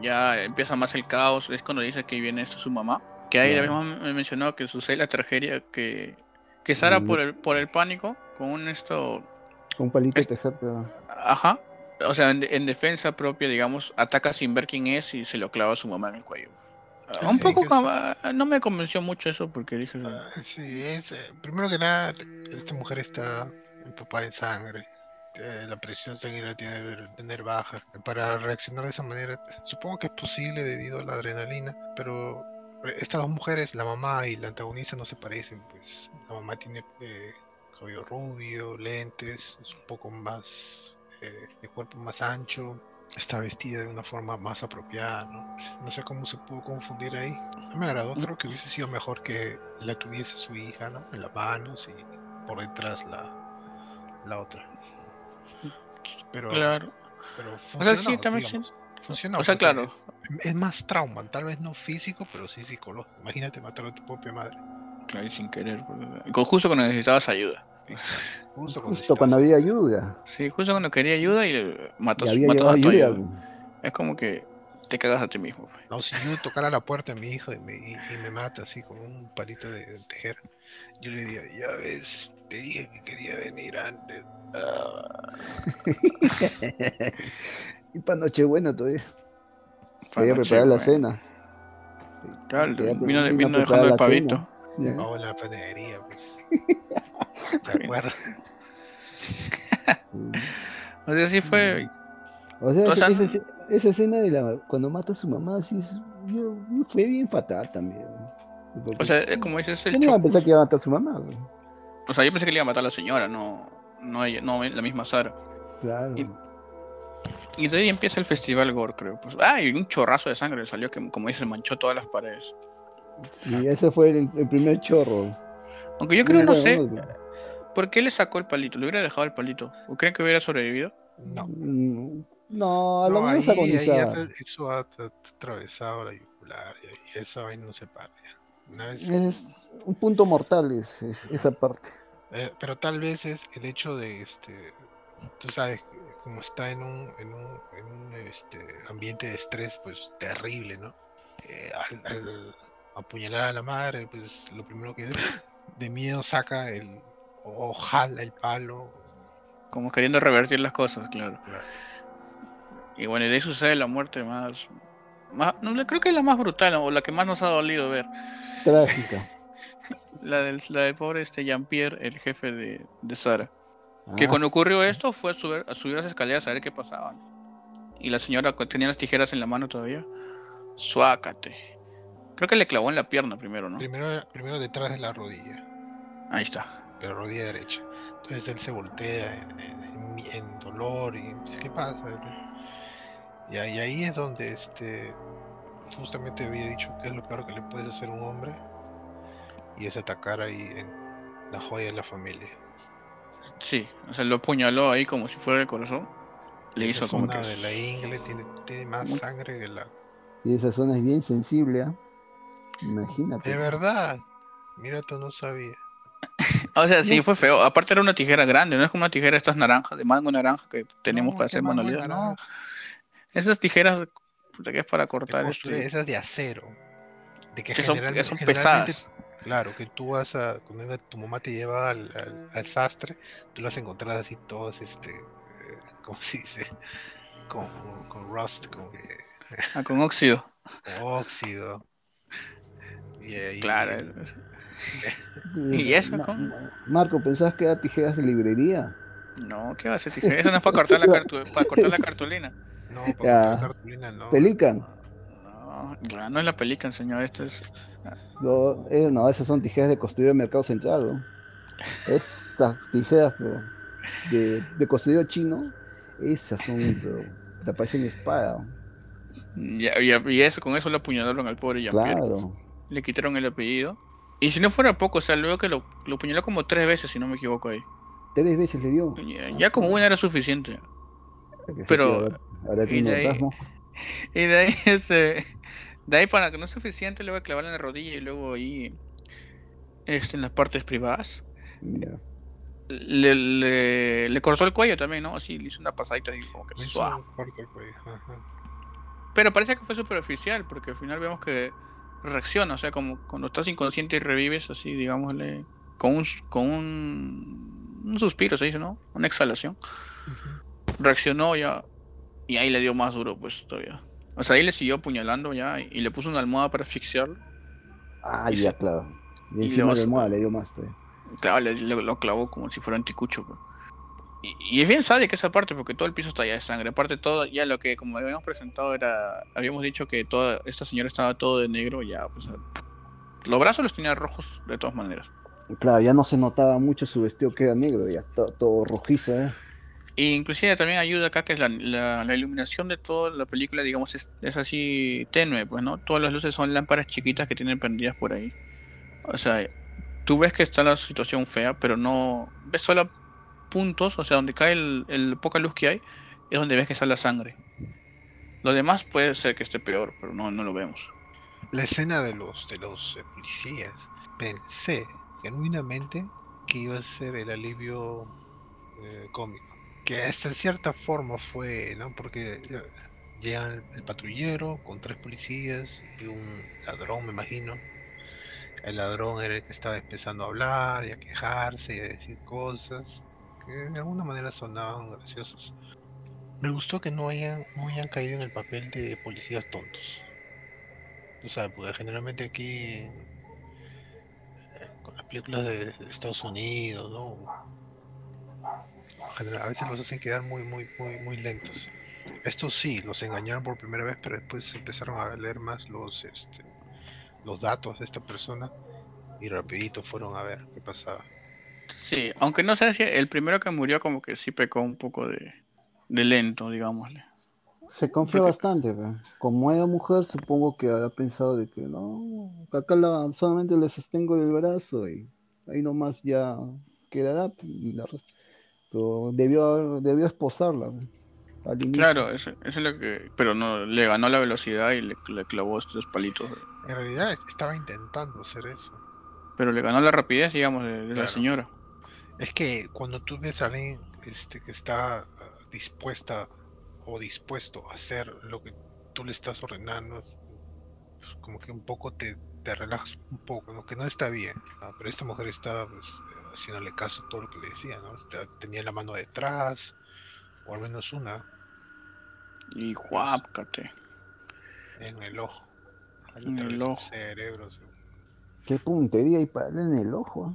S1: ya empieza más el caos. Es cuando dice que viene su mamá. Que ahí
S3: Claro.
S1: mismo me mencionó que sucede la tragedia que, que Sara
S3: Mm.
S1: por el, por el pánico, con un esto,
S3: Con un palito de
S1: Es-
S3: tejer, pero.
S1: ajá, o sea, en, en defensa propia, digamos, ataca sin ver quién es y se lo clava a su mamá en el cuello. Ah, un poco, como- ah, no me convenció mucho eso porque dije,
S2: Ah, Sí, es. eh, primero que nada, esta mujer está empapada en sangre. eh, la presión sanguínea tiene que tener baja. Para reaccionar de esa manera, supongo que es posible debido a la adrenalina, pero estas dos mujeres, la mamá y la antagonista, no se parecen. Pues la mamá tiene eh, cabello rubio, lentes, es un poco más eh, de cuerpo más ancho. Está vestida de una forma más apropiada, ¿no? No sé cómo se pudo confundir ahí. Me agradó, creo que hubiese sido mejor que la tuviese su hija, ¿no? En las manos y por detrás la, la otra. Pero,
S1: claro.
S2: pero
S1: O
S2: funcionó,
S1: sea, sí, también sí.
S2: digamos. Funcionó,
S1: O sea, claro,
S2: Es más trauma, tal vez no físico, pero sí psicológico. Imagínate matar a tu propia madre.
S1: claro, y sin querer. con- Justo cuando necesitabas ayuda.
S2: Justo cuando,
S3: Justo cuando había ayuda.
S1: Sí, justo cuando quería ayuda y matas,
S3: Y
S1: matas a tu
S3: ayuda.
S1: ayuda. Es como que te cagas a ti mismo. pues.
S2: No, si yo tocara la puerta de mi hijo y me, y, y me mata así con un palito de, de tejer, yo le diría, ya ves, te dije que quería venir antes. Ah,
S3: y para Nochebuena todavía. Quería
S1: noche,
S3: preparar la
S1: pues.
S3: cena. Quería
S1: vino, de-
S3: a
S1: dejando el pavito.
S2: Vamos a la panadería, pues. ¿Se acuerdan?
S1: O sea, sí fue.
S3: O sea, esa, esa- esa escena de la cuando mata a su mamá sí es- yo- fue bien fatal también. Porque
S1: O sea, es como dices, el
S3: ¿quién iba a pensar que iba a matar a su mamá?
S1: O sea, yo pensé que le iba a matar a la señora, no, no ella, no la misma Sara.
S3: Claro.
S1: Y- Y de ahí empieza el festival Gore, creo. Pues, ah, y un chorrazo de sangre salió que, como dice, manchó todas las paredes.
S3: Sí, ese fue el, el primer chorro.
S1: Aunque yo creo, no
S3: Bueno,
S1: sé, ¿por qué le sacó el palito? ¿Le hubiera dejado el palito? ¿O creen que hubiera sobrevivido?
S2: No.
S3: mm, No, a lo
S2: No,
S3: menos agonizaba.
S2: eso ha tra- atravesado la yugular y, esa vaina no se. Una vez,
S3: Es un punto mortal es, es- esa parte.
S2: eh, pero tal vez es el hecho de este, tú sabes, como está en un, en un, en un este, ambiente de estrés, pues terrible, ¿no? Eh, al, al apuñalar a la madre, pues lo primero que de miedo saca el o jala el palo.
S1: Como queriendo revertir las cosas, claro.
S2: Claro.
S1: Y bueno, y de ahí sucede la muerte más... más no, creo que es la más brutal, o la que más nos ha dolido ver.
S3: Trágica.
S1: La del, la del pobre este Jean-Pierre, el jefe de, de Sara. Que
S3: Ah,
S1: cuando ocurrió esto fue a subir, a subir las escaleras a ver qué pasaba. Y la señora tenía las tijeras en la mano todavía. Suácate. Creo que le clavó en la pierna primero, ¿no?
S2: Primero, primero detrás de la rodilla.
S1: Ahí está.
S2: la rodilla derecha. Entonces él se voltea en, en- en- en dolor y dice, ¿qué pasa? Y ahí, ahí es donde este justamente había dicho que es lo peor que le puedes hacer a un hombre y es atacar ahí en la joya de la familia.
S1: Sí, o sea, lo apuñaló ahí como si fuera el corazón. Le
S2: Esa
S1: hizo como
S2: zona
S1: que.
S2: de la ingle tiene, tiene más
S1: Muy-
S2: sangre que la
S3: Y esa zona es bien sensible. ¿ah? Imagínate.
S2: De verdad. Mira, tú no sabía.
S1: O sea, sí, fue feo. Aparte era una tijera grande, no es como una tijera estas naranjas, de mango naranja que tenemos
S2: No,
S1: para hacer manualidades. No, esas tijeras que es para cortar este,
S2: esas de acero. De que,
S1: que son, que son
S2: generalmente,
S1: pesadas.
S2: Claro, que tú vas a, cuando tu mamá te lleva al, al- al sastre, tú las encontrás así todas, este, eh, ¿cómo se dice? Con, con rust, como que
S1: Ah, con óxido.
S2: con óxido. Y ahí,
S1: Claro. ¿Y eso,
S3: Ma-
S1: cómo?
S3: Ma- Marco, ¿pensabas que era tijeras de librería?
S1: No, ¿qué va a ser tijera? Eso no es para cortar la, cartu- para cortar la cartulina.
S2: No, porque
S3: Ya.
S2: la cartulina no.
S3: Pelican.
S1: No, no es la pelican, señor. Esto es.
S3: No, eh, no, esas son tijeras de construir el mercado central. ¿no? Esas tijeras pero, de, de chino, esas son, pero, te parecen espada.
S1: Ya, ya- y eso, con eso lo apuñalaron al pobre Jean-Pierre.
S3: Claro.
S1: Le quitaron el apellido. Y si no fuera poco, o sea, luego que lo, lo apuñaló como tres veces, si no me equivoco ahí.
S3: Tres veces le dio.
S1: Ya, ya con una era suficiente. Pero-
S3: ahora- ahora
S1: y
S3: tiene
S1: de ahí-. Y de ahí, este, de ahí para que no es suficiente, le voy a clavar en la rodilla y luego ahí, este, en las partes privadas.
S3: Ya.
S1: Le, le, le cortó el cuello también, ¿no? Así le hizo una pasadita ahí como que suave. Pero parece que fue superficial, porque al final vemos que reacciona, o sea, como cuando estás inconsciente y revives, así, digámosle, con un, con un, un suspiro, se dice, ¿no? Una exhalación. Reaccionó ya, y ahí le dio más duro, pues, todavía. O sea, ahí le siguió apuñalando ya, y, y le puso una almohada para asfixiarlo.
S3: Ah, ya,
S1: se-
S3: claro. Y
S1: y
S3: encima
S1: se-
S3: almohada le dio más. todavía.
S1: Claro, le, le- lo clavó como si fuera anticucho. pues. Y, y es bien sádica esa parte porque todo el piso está ya de sangre. Aparte todo, ya lo que como habíamos presentado era, habíamos dicho que toda esta señora estaba todo de negro, ya pues los brazos los tenía rojos de todas maneras.
S3: Claro, ya no se notaba mucho su vestido que era negro, ya to- todo rojizo, ¿eh?
S1: Y inclusive también ayuda acá que es la, la- iluminación de toda la película, digamos, es, es así tenue, pues, ¿no? Todas las luces son lámparas chiquitas que tienen prendidas por ahí. O sea, tú ves que está la situación fea, pero no ves solo puntos, o sea, donde cae el poca luz que hay, es donde ves que sale la sangre. Lo demás puede ser que esté peor, pero no, no lo vemos.
S2: La escena de los de los eh, policías, pensé genuinamente que iba a ser el alivio eh, cómico. Que hasta en cierta forma fue, ¿no? Porque eh, llega el, patrullero con tres policías y un ladrón, me imagino. El ladrón era el que estaba empezando a hablar y a quejarse y a decir cosas que de alguna manera sonaban graciosos. Me gustó que no hayan, no hayan caído en el papel de policías tontos. O sea, porque generalmente aquí eh, con las películas de Estados Unidos, ¿no? General- A veces los hacen quedar muy, muy, muy, muy lentos. Estos sí, los engañaron por primera vez, pero después empezaron a leer más los, este, los datos de esta persona y rapidito fueron a ver qué pasaba.
S1: Sí, aunque no sé si el primero que murió como que sí pecó un poco de, de lento, digámosle.
S3: Se confía
S1: Porque-
S3: bastante, como era mujer, supongo que habrá pensado de que no, acá la- solamente le sostengo del brazo y ahí nomás ya quedará. y la re- pero debió, debió esposarla.
S1: Claro, eso, eso es lo que... Pero no, le ganó la velocidad y le, le clavó estos palitos.
S2: En realidad est- estaba intentando hacer eso.
S1: Pero le ganó la rapidez, digamos, de, de la señora.
S2: Es que cuando tú ves a alguien este, que está ah, dispuesta o dispuesto a hacer lo que tú le estás ordenando, pues, como que un poco te, te relajas un poco, ¿no? que no está bien. ah, Pero esta mujer estaba pues, haciéndole caso a todo lo que le decía, ¿no? Está- tenía la mano detrás, o al menos una,
S1: Y juápcate.
S2: en el ojo. Ahí
S1: En el ojo.
S2: cerebro, sí.
S3: Qué puntería y para darle en el ojo.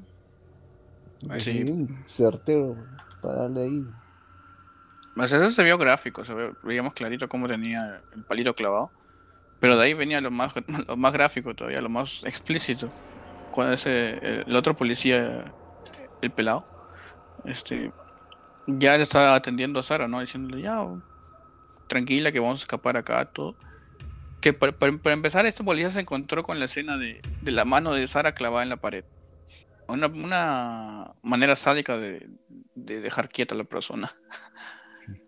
S3: ¿eh?
S1: Sí.
S3: Bien certero para darle ahí.
S1: O sea, eso se vio gráfico, se ve- veíamos clarito cómo tenía el palito clavado. Pero de ahí venía lo más, lo más gráfico todavía, lo más explícito. Cuando ese, el, el otro policía, el pelado, este, ya le estaba atendiendo a Sara, ¿no? Diciéndole, ya, tranquila que vamos a escapar acá, todo. Que para, empezar, este policía se encontró con la escena de, de la mano de Sara clavada en la pared. Una, una manera sádica de, de dejar quieta a la persona.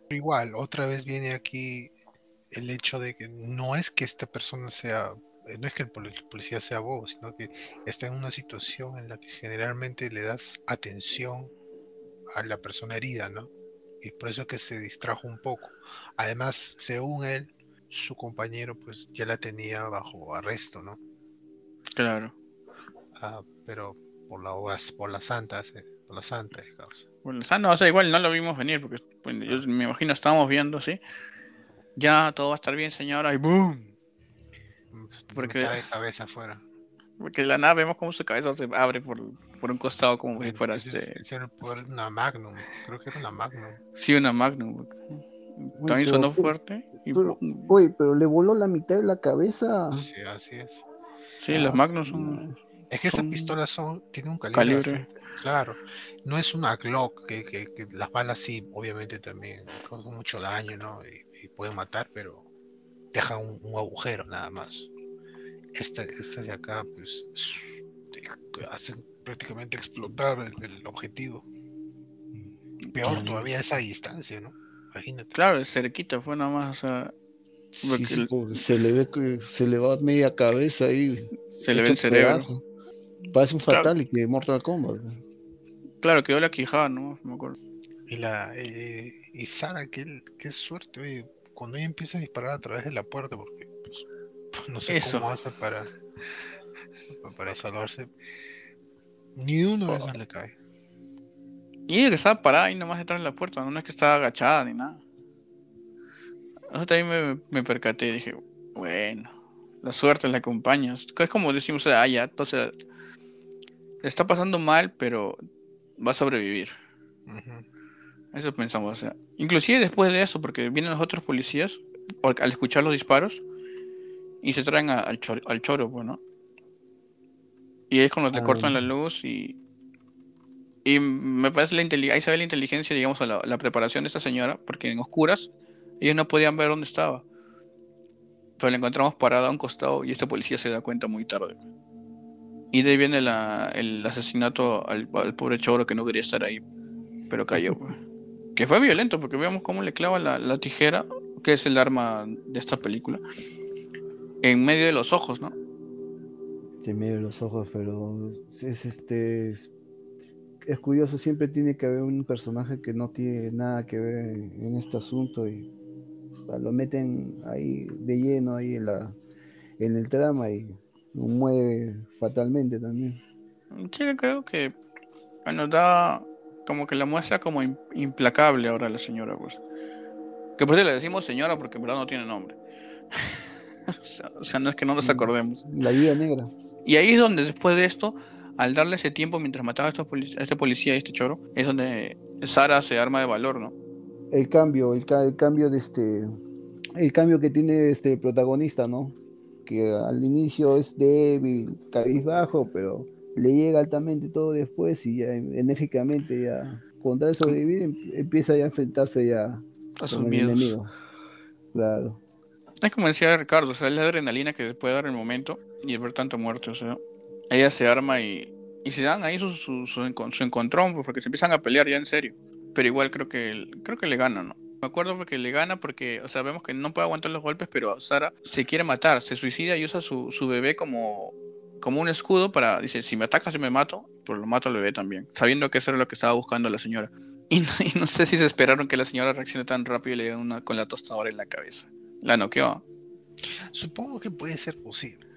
S2: Igual, otra vez viene aquí el hecho de que no es que esta persona sea no es que el poli- policía sea bobo, sino que está en una situación en la que generalmente le das atención a la persona herida, ¿no? Y por eso es que se distrajo un poco. Además, según él, su compañero pues ya la tenía bajo arresto, ¿no?
S1: Claro.
S2: Ah, pero por la por la santa, se- por la santa, causa.
S1: Bueno, no, o sea, igual no lo vimos venir, porque bueno, yo me imagino estábamos viendo así. Ya todo va a estar bien, señora, y ¡boom! Porque-
S2: cabeza afuera.
S1: Porque de la nada vemos como su cabeza se abre por, por un costado como si fuera
S2: ese es-
S1: este.
S2: una Magnum, creo que era una Magnum.
S1: Sí, una Magnum. También
S3: pero-
S1: sonó fuerte. Y,
S3: pero-. Oye, pero le voló la mitad de la cabeza.
S2: Sí, así es.
S1: sí, las
S3: Ah,
S1: Magnum
S3: sí.
S1: son.
S2: Es que esas pistolas son, tienen un calibre,
S1: Calibre.
S2: claro. No es una Glock que, que- que las balas sí, obviamente también causan mucho daño, ¿no? Y, y pueden matar, pero dejan un, un agujero nada más. Esta- Estas de acá, pues, hacen prácticamente explotar el, el objetivo. Peor todavía esa distancia, ¿no? Imagínate.
S1: Claro, cerquita fue nada más, o sea.
S3: Sí,
S1: porque
S3: sí,
S1: el-
S3: porque se le ve que se le va media cabeza ahí.
S1: se le ve el cerebro.
S3: pedazo. Parece un
S1: Claro.
S3: fatality de Mortal Kombat.
S1: Claro, quedó la quijada, ¿no? Me acuerdo.
S2: Y la eh, y Sara, qué, qué suerte, oye, cuando ella empieza a disparar a través de la puerta, porque pues, pues, no sé
S1: Eso.
S2: cómo hace para, para salvarse. Ni uno de le cae.
S1: Y ella que estaba parada ahí nomás detrás de la puerta, no, es que estaba agachada ni nada. Eso también me, me percaté, dije, bueno, la suerte la acompaña. Es como decimos, ah, ya, entonces le está pasando mal, pero va a sobrevivir.
S2: Ujú.
S1: Eso pensamos, o sea, inclusive después de eso, porque vienen los otros policías al escuchar los disparos y se traen a- al, choro, al choro, pues, ¿no? Y es cuando le
S3: Ah.
S1: cortan la luz y y me parece la inteli- ahí se ve la inteligencia, digamos, a la, la preparación de esta señora, porque en oscuras ellos no podían ver dónde estaba. Pero la encontramos parada a un costado y este policía se da cuenta muy tarde. Y de ahí viene la- el asesinato al, al pobre choro que no quería estar ahí, pero cayó. Que fue violento, porque veamos cómo le clava la, la tijera, que es el arma de esta película, en medio de los ojos, ¿no?
S3: Se me los ojos, pero es este. Es, es curioso, siempre tiene que haber un personaje que no tiene nada que ver en, en este asunto y lo meten ahí de lleno ahí en la en el trama y lo mueve fatalmente también.
S1: Sí, creo que bueno, da como que la muestra como im- implacable ahora la señora, pues. Que pues le decimos señora porque en verdad no tiene nombre. o, sea, o sea, no es que no nos
S3: Mm.
S1: acordemos.
S3: La vida negra.
S1: Y ahí es donde después de esto, al darle ese tiempo mientras mataba a, estos polic- a este policía y este choro, es donde Sara se arma de valor, ¿no?
S3: El cambio, el, ca- el cambio de este. El cambio que tiene este protagonista, ¿no? Que al inicio es débil, cabizbajo, pero le llega altamente todo después y ya enérgicamente ya con tal de sobrevivir em- empieza ya a enfrentarse ya
S1: A sus miedos.
S3: Claro.
S1: Es como decía Ricardo, o sea, es la adrenalina que puede dar el momento y el ver tanta muerte, o sea, ella se arma y, y se dan ahí su, su, su, su encontrón, pues, porque se empiezan a pelear ya en serio. Pero igual creo que creo que le gana, ¿no? Me acuerdo porque le gana porque, o sea, vemos que no puede aguantar los golpes, pero Sara se quiere matar, se suicida y usa su, su bebé como, como un escudo para, dice, si me atacas y me mato, pues lo mato al bebé también, sabiendo que eso era lo que estaba buscando la señora. Y no, sé si se esperaron que la señora reaccione tan rápido y le dé una con la tostadora en la cabeza. La noqueó.
S2: Supongo que puede ser posible.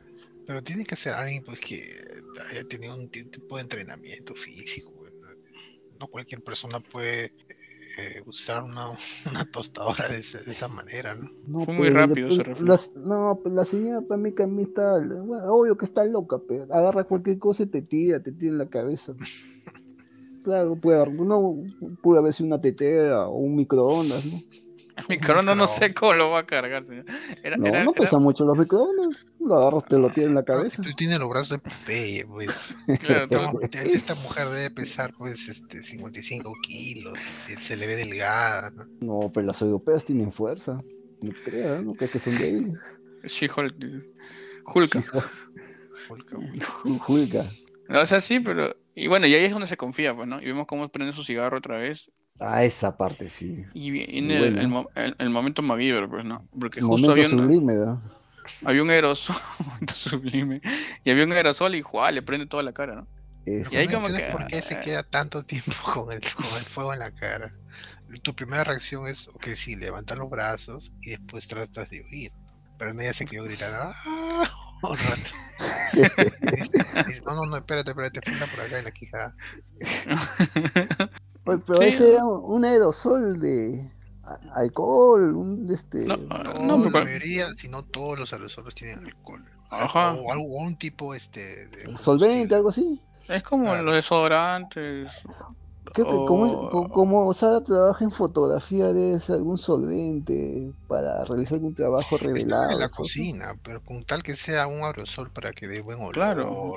S2: Pero tiene que ser alguien pues que haya tenido un ti- tipo de entrenamiento físico. No cualquier persona puede eh, usar una, una tostadora de, esa- de esa manera, ¿no?
S3: No,
S1: Fue muy
S3: pues,
S1: rápido ese
S3: pues, las- no, pues la señora para mí también está, bueno, obvio que está loca, pero agarra cualquier cosa y te tira, te tira en la cabeza. Claro, puede, haber- no, puede haber sido una tetera o un microondas, ¿no?
S1: El microondas no sé cómo lo va a cargar. señor. Era,
S3: No,
S1: era-
S3: no
S1: era-
S3: pesan mucho los microondas. Lo agarras, te lo tiras en la cabeza.
S2: Tú tienes los brazos de Popeye, pues.
S1: claro,
S2: No, esta mujer debe pesar pues este 55 kilos, se, se le ve delgada, ¿no?
S3: No, pero las europeas tienen fuerza. No creas, ¿no? Que, que son débiles.
S1: Hulka,
S3: Julga.
S1: No, o sea, sí, pero. Y bueno, y ahí es donde se confía, pues, ¿no? Y vemos cómo prende su cigarro otra vez.
S3: Ah, esa parte sí.
S1: Y viene el, el el- el momento MacGyver, pues, ¿no? Porque justo
S3: Momento
S1: había una-
S3: sublime, ¿verdad?
S1: había un aerosol sublime y había un aerosol y ¡juá! le prende toda la cara, ¿no?
S3: Es-
S1: Y ahí
S2: No
S1: como que,
S2: ¿Por qué se
S1: ah,
S2: queda tanto tiempo con el, con el fuego en la cara? Tu primera reacción es, ok, sí, levantar los brazos y después tratas de huir. Pero ella se quedó gritando, ¡ah! Un rato. No, no, no, espérate, espérate, funda por acá en la quijada.
S3: Oye, pero
S1: Sí.
S3: ese era un un aerosol de alcohol, un este
S1: No,
S2: No,
S1: no,
S2: mayoría, si no todos los aerosoles tienen alcohol.
S1: Ajá.
S2: O, un tipo este de
S3: solvente, algo así.
S1: Es como
S2: Claro.
S1: los desodorantes.
S3: Creo que como, es-
S1: o-
S3: co- como Sara trabaja en fotografía, debe ser algún solvente para realizar algún trabajo revelado.
S2: en la cocina, pero con tal que sea un aerosol para que dé buen olor.
S1: Claro.
S2: o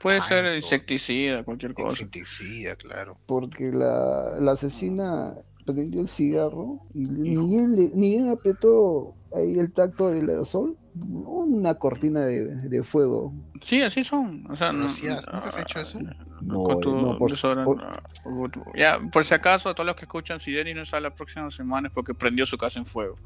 S1: Puede ser insecticida, cualquier cosa.
S2: Insecticida, claro.
S3: Porque la, la asesina prendió el cigarro y ni bien, le- ni bien apretó ahí el tacto del aerosol, una cortina de, de fuego.
S1: Sí, así son. O sea,
S2: ¿Lo
S1: no?
S2: ¿Nunca has hecho eso?
S3: No,
S1: con
S3: eh,
S1: tu
S3: no, por,
S1: Ya, por si acaso, a todos los que escuchan, si Denis no está la próxima semana es porque prendió su casa en fuego.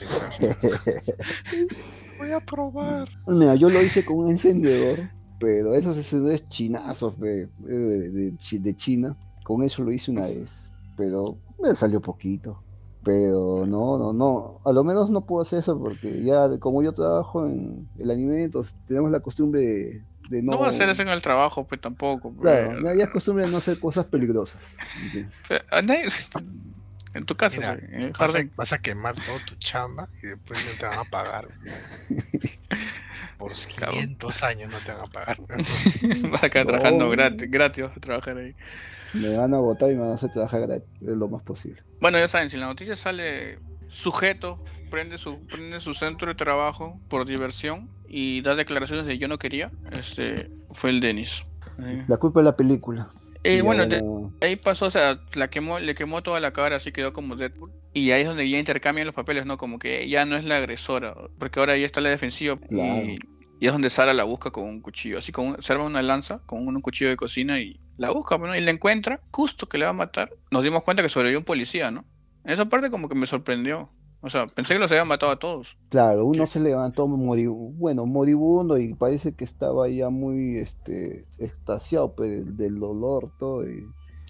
S2: Voy a probar.
S3: Mira, yo lo hice con un encendedor, pero esos encendedores chinazos de, de, de Chi- de China, con eso lo hice una vez, pero me salió poquito. Pero no, no, no, a lo menos no puedo hacer eso porque ya como yo trabajo en el anime, entonces tenemos la costumbre de, de no...
S1: No, a hacer eso en el trabajo, pues tampoco. pues.
S3: Claro, ya- ya es costumbre de no hacer cosas peligrosas.
S1: Pero, a nadie- En tu casa,
S2: Mira,
S1: en el
S2: Vas a,
S1: jardín.
S2: vas a quemar todo tu chamba y después no te van a pagar. Por 500 años no te van a pagar.
S1: Vas a quedar
S3: No.
S1: trabajando gratis, gratis vas a trabajar ahí.
S3: Me van a votar y me van a hacer trabajar gratis, lo más posible.
S1: Bueno, ya saben, si en la noticia sale sujeto, prende su, prende su centro de trabajo por diversión y da declaraciones de yo no quería, este fue el Denis.
S3: La culpa es la película.
S1: Eh,
S3: Y
S1: bueno, de ahí pasó, o sea, la quemó, le quemó toda la cara, así quedó como Deadpool. Y ahí es donde ya intercambian los papeles, ¿no? Como que ya no es la agresora, porque ahora ya está la defensiva.
S3: Claro.
S1: Y, y es donde Sara la busca con un cuchillo, así como se arma una lanza con un cuchillo de cocina y la busca, bueno, y la encuentra, justo que le va a matar. Nos dimos cuenta que sobrevivió un policía, ¿no? Esa parte como que me sorprendió. O sea, pensé que los habían matado a todos.
S3: Claro, uno se levantó moribundo, bueno, moribundo y parece que estaba ya muy este extasiado pues, del, del dolor todo y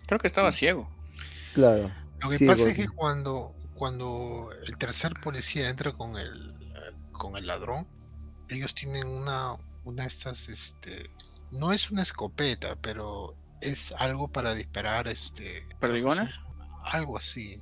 S1: Creo que estaba ciego.
S3: claro.
S2: Lo que
S3: ciego,
S2: pasa es que cuando, cuando el tercer policía entra con el, con el ladrón, ellos tienen una, una de estas, este, no es una escopeta, pero es algo para disparar, este,
S1: ¿Perdigones?
S2: algo así.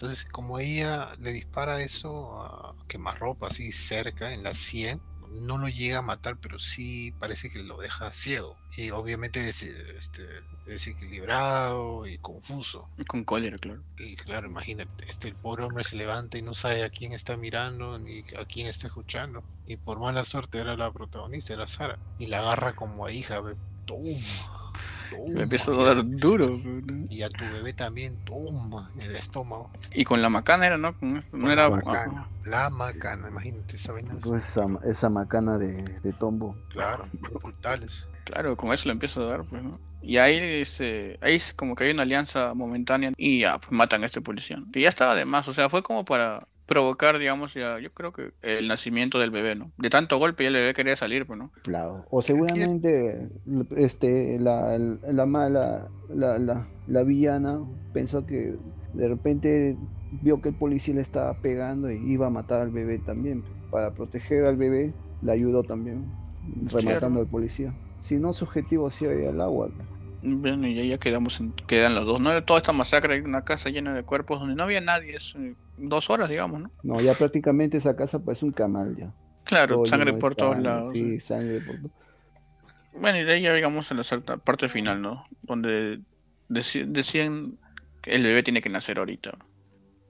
S2: Entonces, como ella le dispara eso a quemarropa así cerca, en la 100, no lo llega a matar, pero sí parece que lo deja ciego. Y obviamente des- este, desequilibrado y confuso.
S1: Con cólera, claro.
S2: Y claro, imagínate, este el pobre hombre se levanta y no sabe a quién está mirando ni a quién está escuchando. Y por mala suerte era la protagonista, era Sara. Y la agarra como a hija, ve, toma,
S1: Me
S2: toma.
S1: empieza a dar duro.
S2: Y a tu bebé también, toma, en el estómago.
S1: Y con la macana era, ¿no? Con- No
S2: La
S1: era.
S2: macana, la macana, imagínate, esa vaina. es-
S3: Pues esa, esa macana de, de tombo.
S2: Claro, brutales.
S1: Claro, con eso le empieza a dar, pues, ¿no? Y ahí, este, ahí es como que hay una alianza momentánea y ya, pues matan a este policía. Que ya estaba de más, o sea, fue como para provocar, digamos, ya, yo creo que el nacimiento del bebé, ¿no? De tanto golpe ya el bebé quería salir, pues, ¿no?
S3: Claro. O seguramente este la, la mala, la, la, la villana pensó que de repente vio que el policía le estaba pegando y iba a matar al bebé también. Para proteger al bebé, le ayudó también, rematando al policía. Si no, su objetivo sí era el agua.
S1: Bueno, y ya quedamos en, quedan los dos, ¿no? Era toda esta masacre, una casa llena de cuerpos donde no había nadie, es eh, dos horas, digamos, ¿no?
S3: No, ya prácticamente esa casa parece un canal ya.
S1: Claro,
S3: Todo
S1: sangre por todos lados.
S3: Sí, sangre por to-
S1: Bueno, y de ahí ya llegamos a la parte final, ¿no? Donde deci- decían que el bebé tiene que nacer ahorita.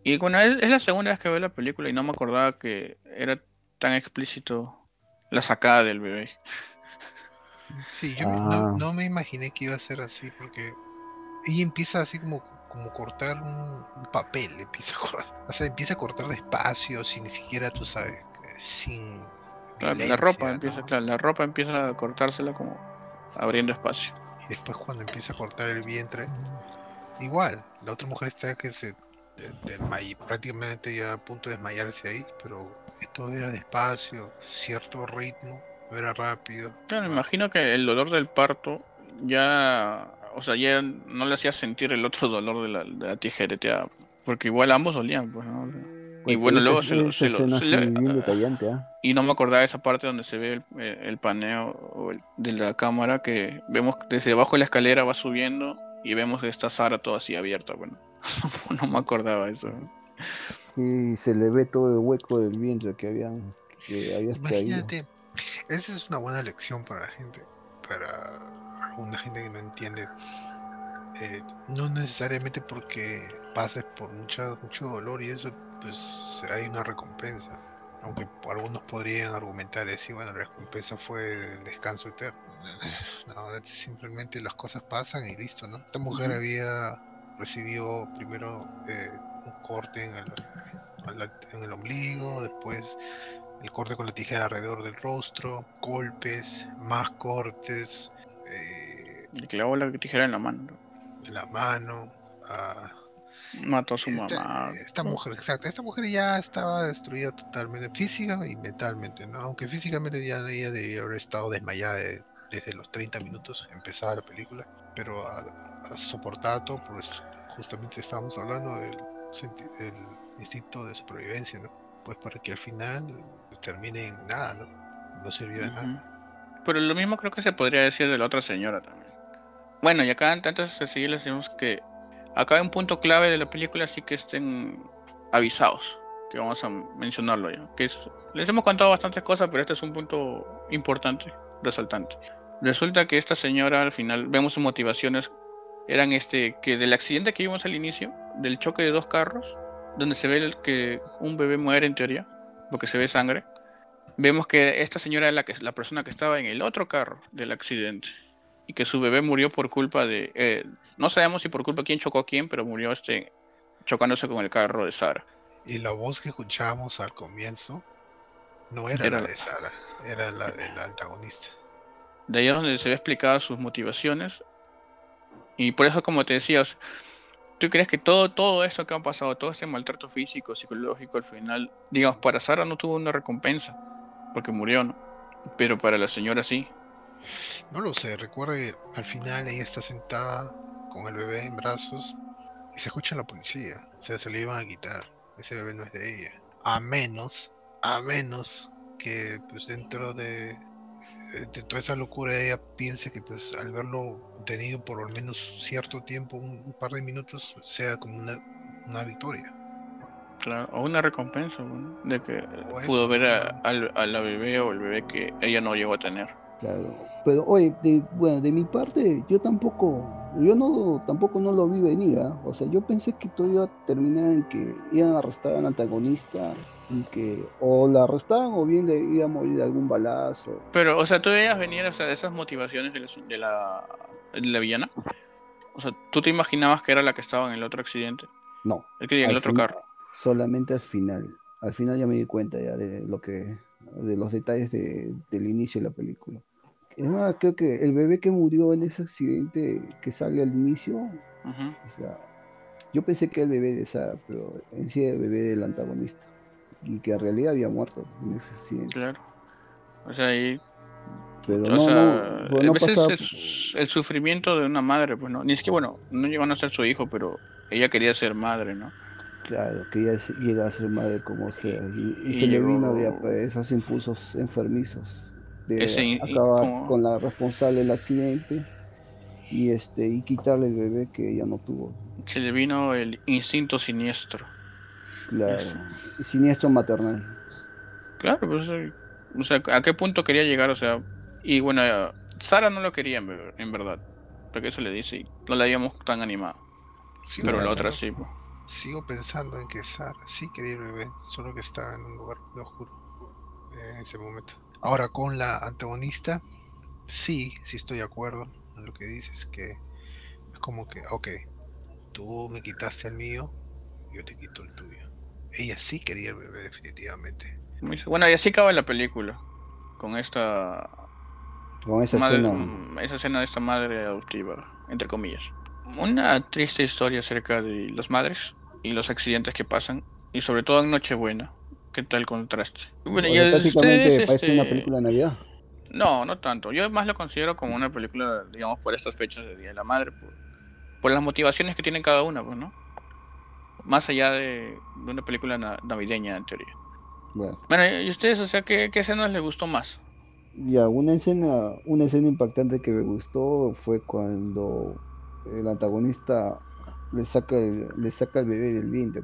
S1: Y bueno, es, es la segunda vez que veo la película y no me acordaba que era tan explícito la sacada del bebé.
S2: Sí, yo
S3: Ah.
S2: no, no me imaginé que iba a ser así porque ella empieza así como, como cortar un, un papel, empieza a cortar, o sea, empieza a cortar despacio, sin ni siquiera, tú sabes, sin
S1: Claro, la ropa empieza, claro, la ropa empieza a cortársela como abriendo espacio.
S2: Y después cuando empieza a cortar el vientre, igual, la otra mujer está que se de- desmay- prácticamente ya a punto de desmayarse ahí, pero todo era despacio, cierto ritmo, no era rápido.
S1: Claro, me imagino que el dolor del parto ya, o sea, ya no le hacía sentir el otro dolor de la, de la tijereteada, porque igual ambos dolían, pues, ¿no? Y bueno, luego se lo, se lo- se
S3: ¿ah?
S1: y no me acordaba de esa parte donde se ve el, eh, el paneo de la cámara que vemos desde abajo de la escalera va subiendo y vemos que está Sara toda así abierta, bueno, no me acordaba de eso.
S3: Y se le ve todo el hueco del vientre que habían que había extraído.
S2: Imagínate, esa es una buena lección para la gente, para alguna gente que no entiende. Eh, no necesariamente porque pases por mucha, mucho dolor y eso, pues hay una recompensa. Aunque algunos podrían argumentar y decir, bueno, la recompensa fue el descanso eterno. No, simplemente las cosas pasan y listo, ¿no? Esta mujer había recibido primero eh, un corte en el, en el ombligo, después el corte con la tijera alrededor del rostro, golpes, más cortes, eh,
S1: Le clavó la tijera en la mano,
S2: en la mano. ah,
S1: mató a su
S2: esta,
S1: mamá.
S2: esta mujer, exacto, esta mujer ya estaba destruida totalmente, física y mentalmente, ¿no? Aunque físicamente ya ella debía haber estado desmayada de- desde los 30 minutos, empezaba la película, pero ha soportado todo, pues justamente estábamos hablando del instinto de supervivencia, ¿no? Pues para que al final termine en nada, ¿no? No sirvió de nada.
S1: Pero lo mismo creo que se podría decir de la otra señora también. Bueno, y acá antes de seguir les decimos que acá hay un punto clave de la película, así que estén avisados, que vamos a mencionarlo ya. Que es, les hemos contado bastantes cosas, pero este es un punto importante, resaltante. Resulta que esta señora al final vemos sus motivaciones eran este que del accidente que vimos al inicio, del choque de dos carros, donde se ve que un bebé muere en teoría, porque se ve sangre. Vemos que esta señora es la, que, la persona que estaba en el otro carro del accidente y que su bebé murió por culpa de... eh, no sabemos si por culpa de quién chocó a quién, pero murió este chocándose con el carro de Sara.
S2: Y la voz que escuchábamos al comienzo no era,
S1: Era
S2: la de Sara, era la del antagonista.
S1: De ahí es donde se ve explicadas sus motivaciones. Y por eso, como te decía, o sea, ¿tú crees que todo, todo esto que ha pasado, todo este maltrato físico, psicológico, al final, digamos, para Sara no tuvo una recompensa, porque murió, ¿no? Pero para la señora sí.
S2: No lo sé, recuerda que al final ella está sentada con el bebé en brazos y se escucha la policía. O sea, se le iban a quitar. Ese bebé no es de ella. A menos, a menos que pues dentro de, toda esa locura ella piense que pues al verlo tenido por al menos cierto tiempo, un, par de minutos, sea como una victoria.
S1: Claro, o una recompensa, ¿no? de que pudo ver a, al- a la bebé o el bebé que ella no llegó a tener.
S3: Claro. Pero oye, de, bueno, de mi parte, yo tampoco, yo no, tampoco no lo vi venir, ¿ah? O sea, yo pensé que todo iba a terminar en que iban a arrestar al antagonista y que o la arrestaban o bien le iba a morir de algún balazo.
S1: Pero, o sea, tú veías venir o sea, de esas motivaciones de la, de la, de la villana. O sea, tú te imaginabas que era la que estaba en el otro accidente.
S3: No,
S1: El que en el otro
S3: fin-
S1: carro.
S3: Solamente al final. Al final ya me di cuenta ya de lo que, de los detalles de- del inicio de la película. Es creo que el bebé que murió en ese accidente que sale al inicio. O sea, yo pensé que era el bebé de Sara, pero en sí era el bebé del antagonista. Y que en realidad había muerto en ese accidente.
S1: Claro. O sea, ahí.
S3: Pero
S1: o
S3: no,
S1: sea,
S3: no,
S1: a veces
S3: pasaba-
S1: es el sufrimiento de una madre, pues no. Ni siquiera, bueno, no llegó a ser su hijo, pero ella quería ser madre, ¿no?
S3: Claro, que ella llega a ser madre como sea. Y, y
S1: Y
S3: se le
S1: llegó-
S3: vino ya, pues, esos impulsos enfermizos de
S1: Ese
S3: acabar
S1: como-
S3: con la responsable del accidente y este y quitarle el bebé que ella no tuvo.
S1: Se le vino el instinto siniestro.
S3: Claro, siniestro maternal.
S1: Claro, pues, eh, o sea, ¿a qué punto quería llegar? O sea, y bueno, eh, Sara no lo quería en, ver- en verdad, porque eso le dice y no la habíamos tan animada,
S2: Sigo
S1: pero la otra sí. pues.
S2: Sigo pensando en que Sara sí quería el bebé, solo que estaba en un lugar muy oscuro eh, en ese momento. Ahora con la antagonista, sí, sí estoy de acuerdo en lo que dices, que es como que, ok, tú me quitaste el mío, yo te quito el tuyo. Ella sí quería el bebé definitivamente.
S1: Bueno, y así acaba la película, con esta
S3: Con esa
S1: madre-
S3: escena.
S1: mm, esa escena de esta madre adoptiva, entre comillas. Una triste historia acerca de las madres y los accidentes que pasan, y sobre todo en Nochebuena, qué tal contraste. Bueno, y ustedes,
S3: parece una
S1: este,
S3: película de Navidad.
S1: No, no tanto. Yo más lo considero como una película, digamos, por estas fechas de Día de la Madre, por, por las motivaciones que tienen cada una, pues, ¿no? Más allá de, de una película na- navideña, en teoría.
S3: Bueno,
S1: Bueno, ¿y ustedes, o sea, qué, qué escenas les gustó más?
S3: ya, una escena, una escena impactante que me gustó fue cuando el antagonista le saca el, le saca el bebé del vientre.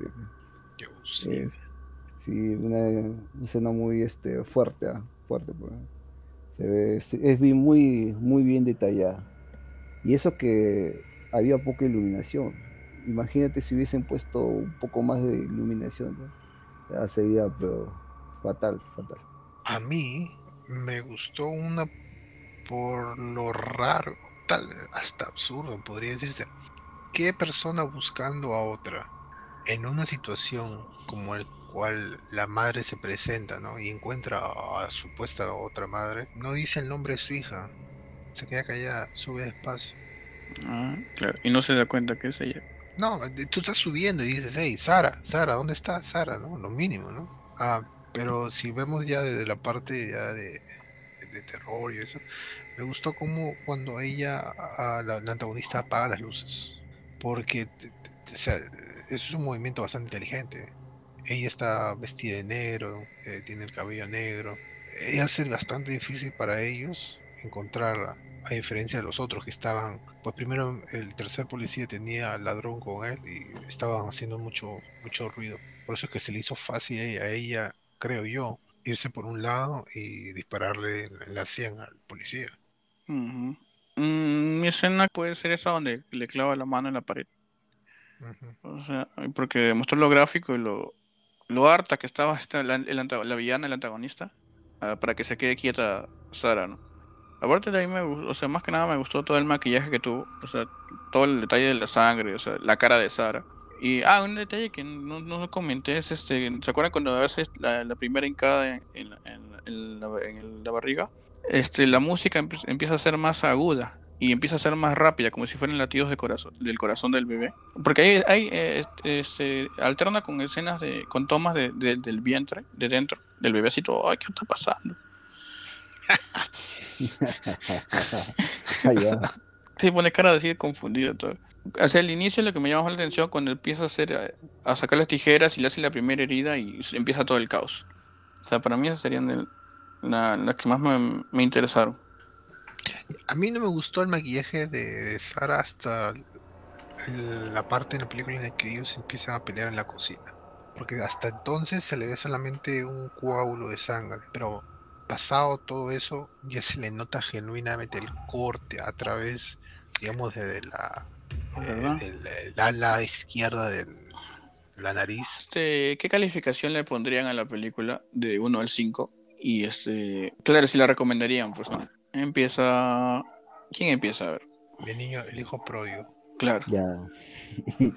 S2: Sí.
S3: Es, sí, una, escena muy este, fuerte, ah, fuerte. pues. Se ve, es, muy, muy bien detallada. Y eso que había poca iluminación. Imagínate si hubiesen puesto un poco más de iluminación, ¿no? Ya sería pero fatal, fatal.
S2: A mí me gustó una por lo raro, tal hasta absurdo podría decirse. ¿Qué persona buscando a otra en una situación como el cual la madre se presenta, ¿no? Y encuentra a supuesta otra madre, no dice el nombre de su hija, se queda callada, sube despacio.
S1: Ah, claro. Y no se da cuenta que es ella.
S2: No, tú estás subiendo y dices, hey, Sara, Sara, ¿dónde está Sara? ¿No? Lo mínimo, ¿no? Ah, pero si vemos ya desde la parte ya de, de terror y eso, me gustó como cuando ella, a la, la antagonista, apaga las luces. Porque, o sea, es un movimiento bastante inteligente. Ella está vestida de negro, eh, tiene el cabello negro. Ella hace bastante difícil para ellos encontrarla, a diferencia de los otros que estaban, pues primero el tercer policía tenía al ladrón con él y estaban haciendo mucho, mucho ruido. Por eso es que se le hizo fácil a ella, creo yo, irse por un lado y dispararle en la sien al policía.
S1: Mm, mi escena puede ser esa donde le clava la mano en la pared. O sea, porque demostró lo gráfico y lo, lo harta que estaba esta, la, el la villana, el antagonista, ah, para que se quede quieta Sara, ¿no? Aparte de ahí me gustó, o sea, más que nada me gustó todo el maquillaje que tuvo, o sea, todo el detalle de la sangre, o sea, la cara de Sara. Y, ah, un detalle que no, no comenté es este, ¿se acuerdan cuando haces la, la primera hincada en, en la- en en barriga? Este, la música empie- empieza a ser más aguda y empieza a ser más rápida, como si fueran latidos de corazón, del corazón del bebé. Porque hay eh, este, este, alterna con escenas de, con tomas de, de- del vientre, de dentro, del bebecito. Ay, ¿qué está pasando? Se pone cara así de confundido todo. Hacia el inicio lo que me llama más la atención cuando empieza a hacer eh, a sacar las tijeras y le hace la primera herida y empieza todo el caos. O sea, para mí esas serían el- la- las que más me, me interesaron.
S2: A mí no me gustó el maquillaje de, de Sara hasta el- la parte de la película en la que ellos empiezan a pelear en la cocina. Porque hasta entonces se le ve solamente un coágulo de sangre, pero pasado todo eso ya se le nota genuinamente el corte a través, digamos, desde la, eh, ala izquierda de la nariz.
S1: Este, ¿qué calificación le pondrían a la película de 1 al 5? Y este, claro, si la recomendarían, pues no. Empieza. ¿Quién empieza a ver?
S2: El niño, el hijo pródigo.
S1: Claro.
S3: Ya.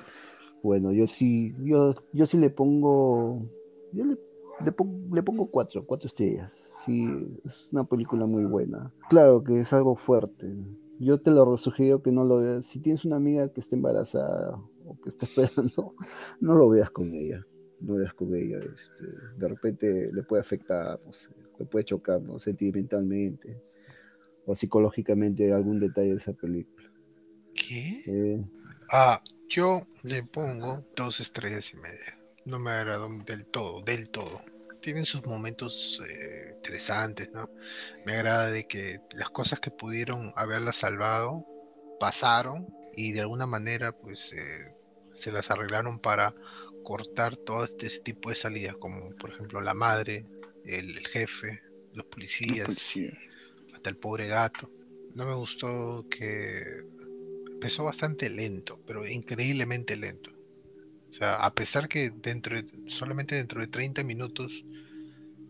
S3: Bueno, yo sí, yo, yo sí le pongo, yo le, le pongo, le pongo cuatro, cuatro estrellas. Sí, es una película muy buena. Claro que es algo fuerte. Yo te lo sugiero que no lo veas. Si tienes una amiga que esté embarazada o que esté esperando, no lo veas con ella. No lo veas con ella. Este, de repente le puede afectar, no sé, le puede chocar, ¿no? sentimentalmente o psicológicamente algún detalle de esa película.
S2: ¿Qué?
S3: Eh,
S2: Ah, yo le pongo dos estrellas y media. No me agradó del todo, del todo. Tienen sus momentos eh, interesantes, ¿no? Me agrada de que las cosas que pudieron haberla salvado pasaron y de alguna manera pues eh, se las arreglaron para cortar todo este tipo de salidas, como por ejemplo la madre, el, el jefe, los policías,
S1: Policía.
S2: Hasta el pobre gato. No me gustó que empezó bastante lento, pero increíblemente lento. O sea, a pesar que dentro de- solamente dentro de 30 minutos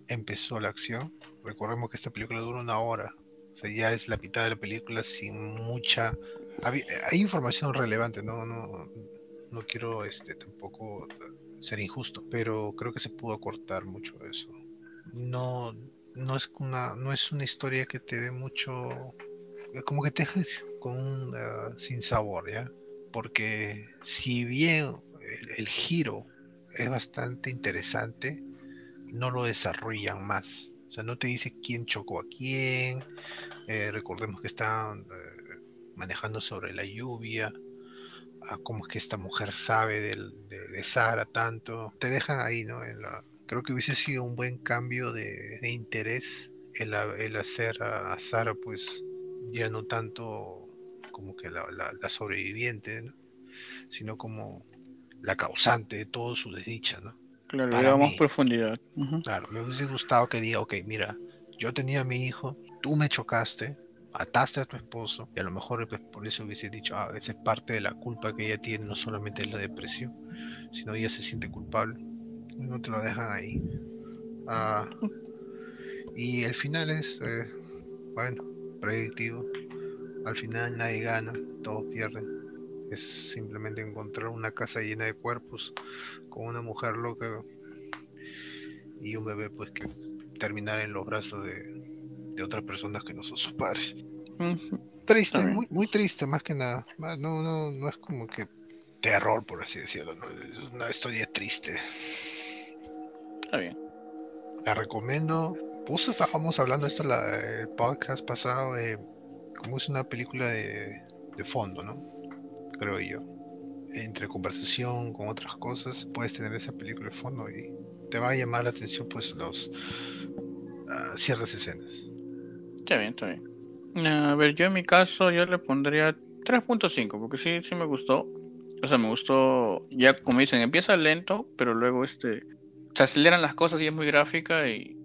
S2: empezó la acción, recordemos que esta película dura una hora. O sea, ya es la mitad de la película sin mucha... Hay información relevante, no, no, no quiero este tampoco ser injusto, pero creo que se pudo cortar mucho eso. No, no es una, no es una historia que te dé mucho, como que te dejes con un ah, sin sabor, ¿ya? Porque si bien el, giro es bastante interesante, no lo desarrollan más. O sea, no te dice quién chocó a quién. eh, recordemos que están eh, manejando sobre la lluvia. ah, cómo es que esta mujer sabe del- de, de Sara tanto. Te dejan ahí, ¿no? En la, creo que hubiese sido un buen cambio de, de interés el, el hacer a, a Sara, pues, ya no tanto como que la, la- la sobreviviente, ¿no? Sino como la causante de todo su desdicha, ¿no?
S1: Claro,
S2: Para
S1: le damos
S2: mí.
S1: profundidad. Ujú.
S2: Claro, me hubiese gustado que diga, ok, mira, yo tenía a mi hijo, tú me chocaste, mataste a tu esposo, y a lo mejor pues, por eso hubiese dicho, ah, esa es parte de la culpa que ella tiene, no solamente es la depresión, sino ella se siente culpable. No te lo dejan ahí. Ah, y el final es, eh, bueno, predictivo. Al final nadie gana, todos pierden. Es simplemente encontrar una casa llena de cuerpos con una mujer loca y un bebé pues que terminar en los brazos de, de otras personas que no son sus padres. Triste, muy, muy triste más que nada. No, no, no es como que terror por así decirlo, ¿no? es una historia triste.
S1: Está bien.
S2: La recomiendo. Justo estábamos hablando esto la, el podcast pasado, eh, como es una película de, de fondo, ¿no? Creo yo. Entre conversación con otras cosas, puedes tener esa película de fondo y te va a llamar la atención pues los ah, ciertas escenas.
S1: Está bien, está bien. A ver, yo en mi caso yo le pondría 3.5 porque sí, sí me gustó. O sea, me gustó, ya como dicen, empieza lento, pero luego este se aceleran las cosas y es muy gráfica y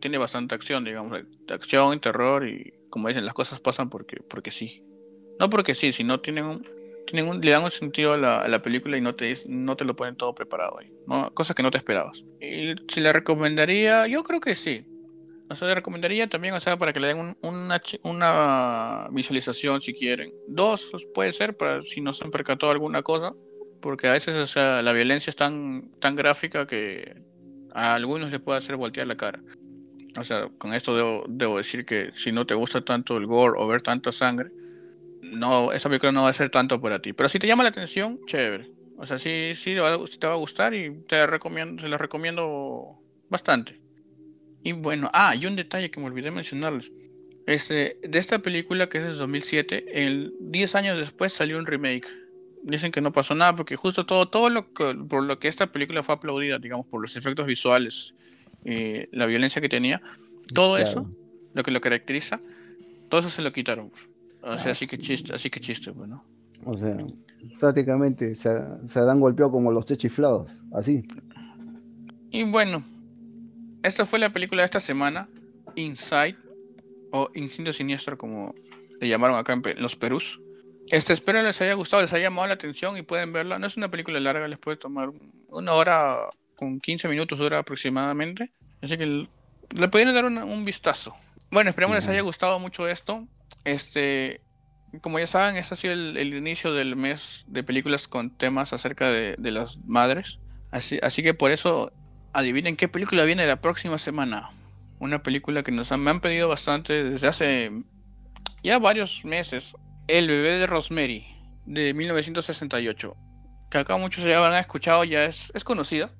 S1: tiene bastante acción, digamos, acción, terror y como dicen, las cosas pasan porque porque sí. No porque sí, sino tienen un, tienen un, le dan un sentido a la, a la película y no te, no te lo ponen todo preparado ahí, ¿no? Cosas que no te esperabas. Y si la recomendaría, yo creo que sí. O sea, le recomendaría también, o sea, para que le den un- una, una visualización si quieren. Dos puede ser para si no se han percatado alguna cosa, porque a veces, o sea, la violencia es tan, tan gráfica que a algunos les puede hacer voltear la cara. O sea, con esto debo, decir que si no te gusta tanto el gore o ver tanta sangre, no, esa película no va a ser tanto para ti. Pero si te llama la atención, chévere. O sea, sí, sí, te va a- gustar y te recomiendo, se la recomiendo bastante. Y bueno, ah, y un detalle que me olvidé mencionarles. Este, de esta película que es de 2007, el 10 años después salió un remake. Dicen que no pasó nada porque justo todo, todo lo que, por lo que esta película fue aplaudida, digamos, por los efectos visuales, y la violencia que tenía, todo
S3: Claro.
S1: eso, lo que lo caracteriza, todo eso se lo quitaron. pues. O sea,
S3: Ah,
S1: así que chiste, así que chiste, pues, ¿no?
S3: O sea, prácticamente se, se han golpeado como los chechiflados, así.
S1: Y bueno, esta fue la película de esta semana, Inside, o Incendio Siniestro, como le llamaron acá en los Perús. Este, espero les haya gustado, les haya llamado la atención y pueden verla. No es una película larga, les puede tomar una hora con 15 minutos dura aproximadamente. Así que le podrían dar un vistazo. Bueno, esperemos les haya gustado mucho esto. Este, como ya saben, este ha sido el, el inicio del mes de películas con temas acerca de, de las madres. Así, así que por eso adivinen qué película viene la próxima semana. Una película que nos han, me han pedido bastante desde hace ya varios meses. El bebé de Rosemary, de 1968. Que acá muchos ya habrán escuchado, ya es, es conocida.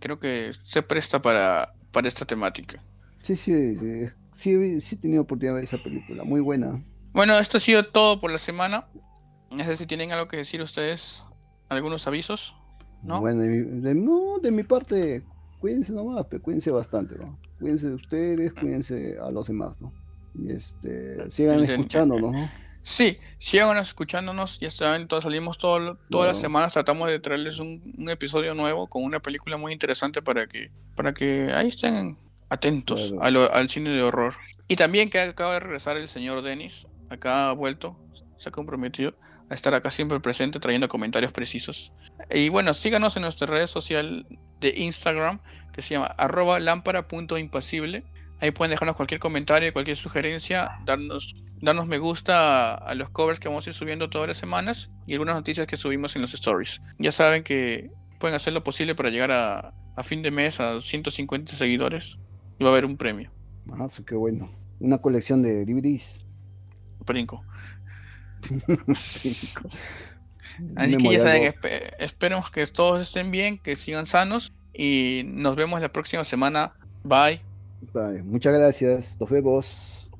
S1: Creo que se presta para, para esta temática.
S3: Sí, sí, sí, sí, sí he tenido oportunidad de ver esa película, muy buena.
S1: Bueno, esto ha sido todo por la semana. No sé si tienen algo que decir ustedes, algunos avisos. ¿No?
S3: Bueno, de mi, de- no, de mi parte, cuídense nomás, pe, cuídense bastante, ¿no? Cuídense de ustedes, cuídense a los demás, ¿no? Y este, sigan escuchándonos, ¿no?
S1: Sí, sigan escuchándonos, ya saben, todos salimos todo- todas las semanas, tratamos de traerles un, un episodio nuevo con una película muy interesante para que, para que ahí estén atentos
S3: Claro.
S1: a lo- al cine de horror. Y también que acaba de regresar el señor Denis, acá ha vuelto, se ha comprometido a estar acá siempre presente trayendo comentarios precisos. Y bueno, síganos en nuestra red social de Instagram, que se llama arroba lámpara.impasible. Ahí pueden dejarnos cualquier comentario, cualquier sugerencia, darnos, darnos me gusta a, a los covers que vamos a ir subiendo todas las semanas y algunas noticias que subimos en los stories. Ya saben que pueden hacer lo posible para llegar a, a fin de mes a 150 seguidores y va a haber un premio.
S3: Ah, qué bueno. Una colección de DVDs.
S1: Brinco. Así que ya saben, esperemos que todos estén bien, que sigan sanos Y nos vemos la próxima semana. Bye.
S3: Bye. Muchas gracias. Nos vemos.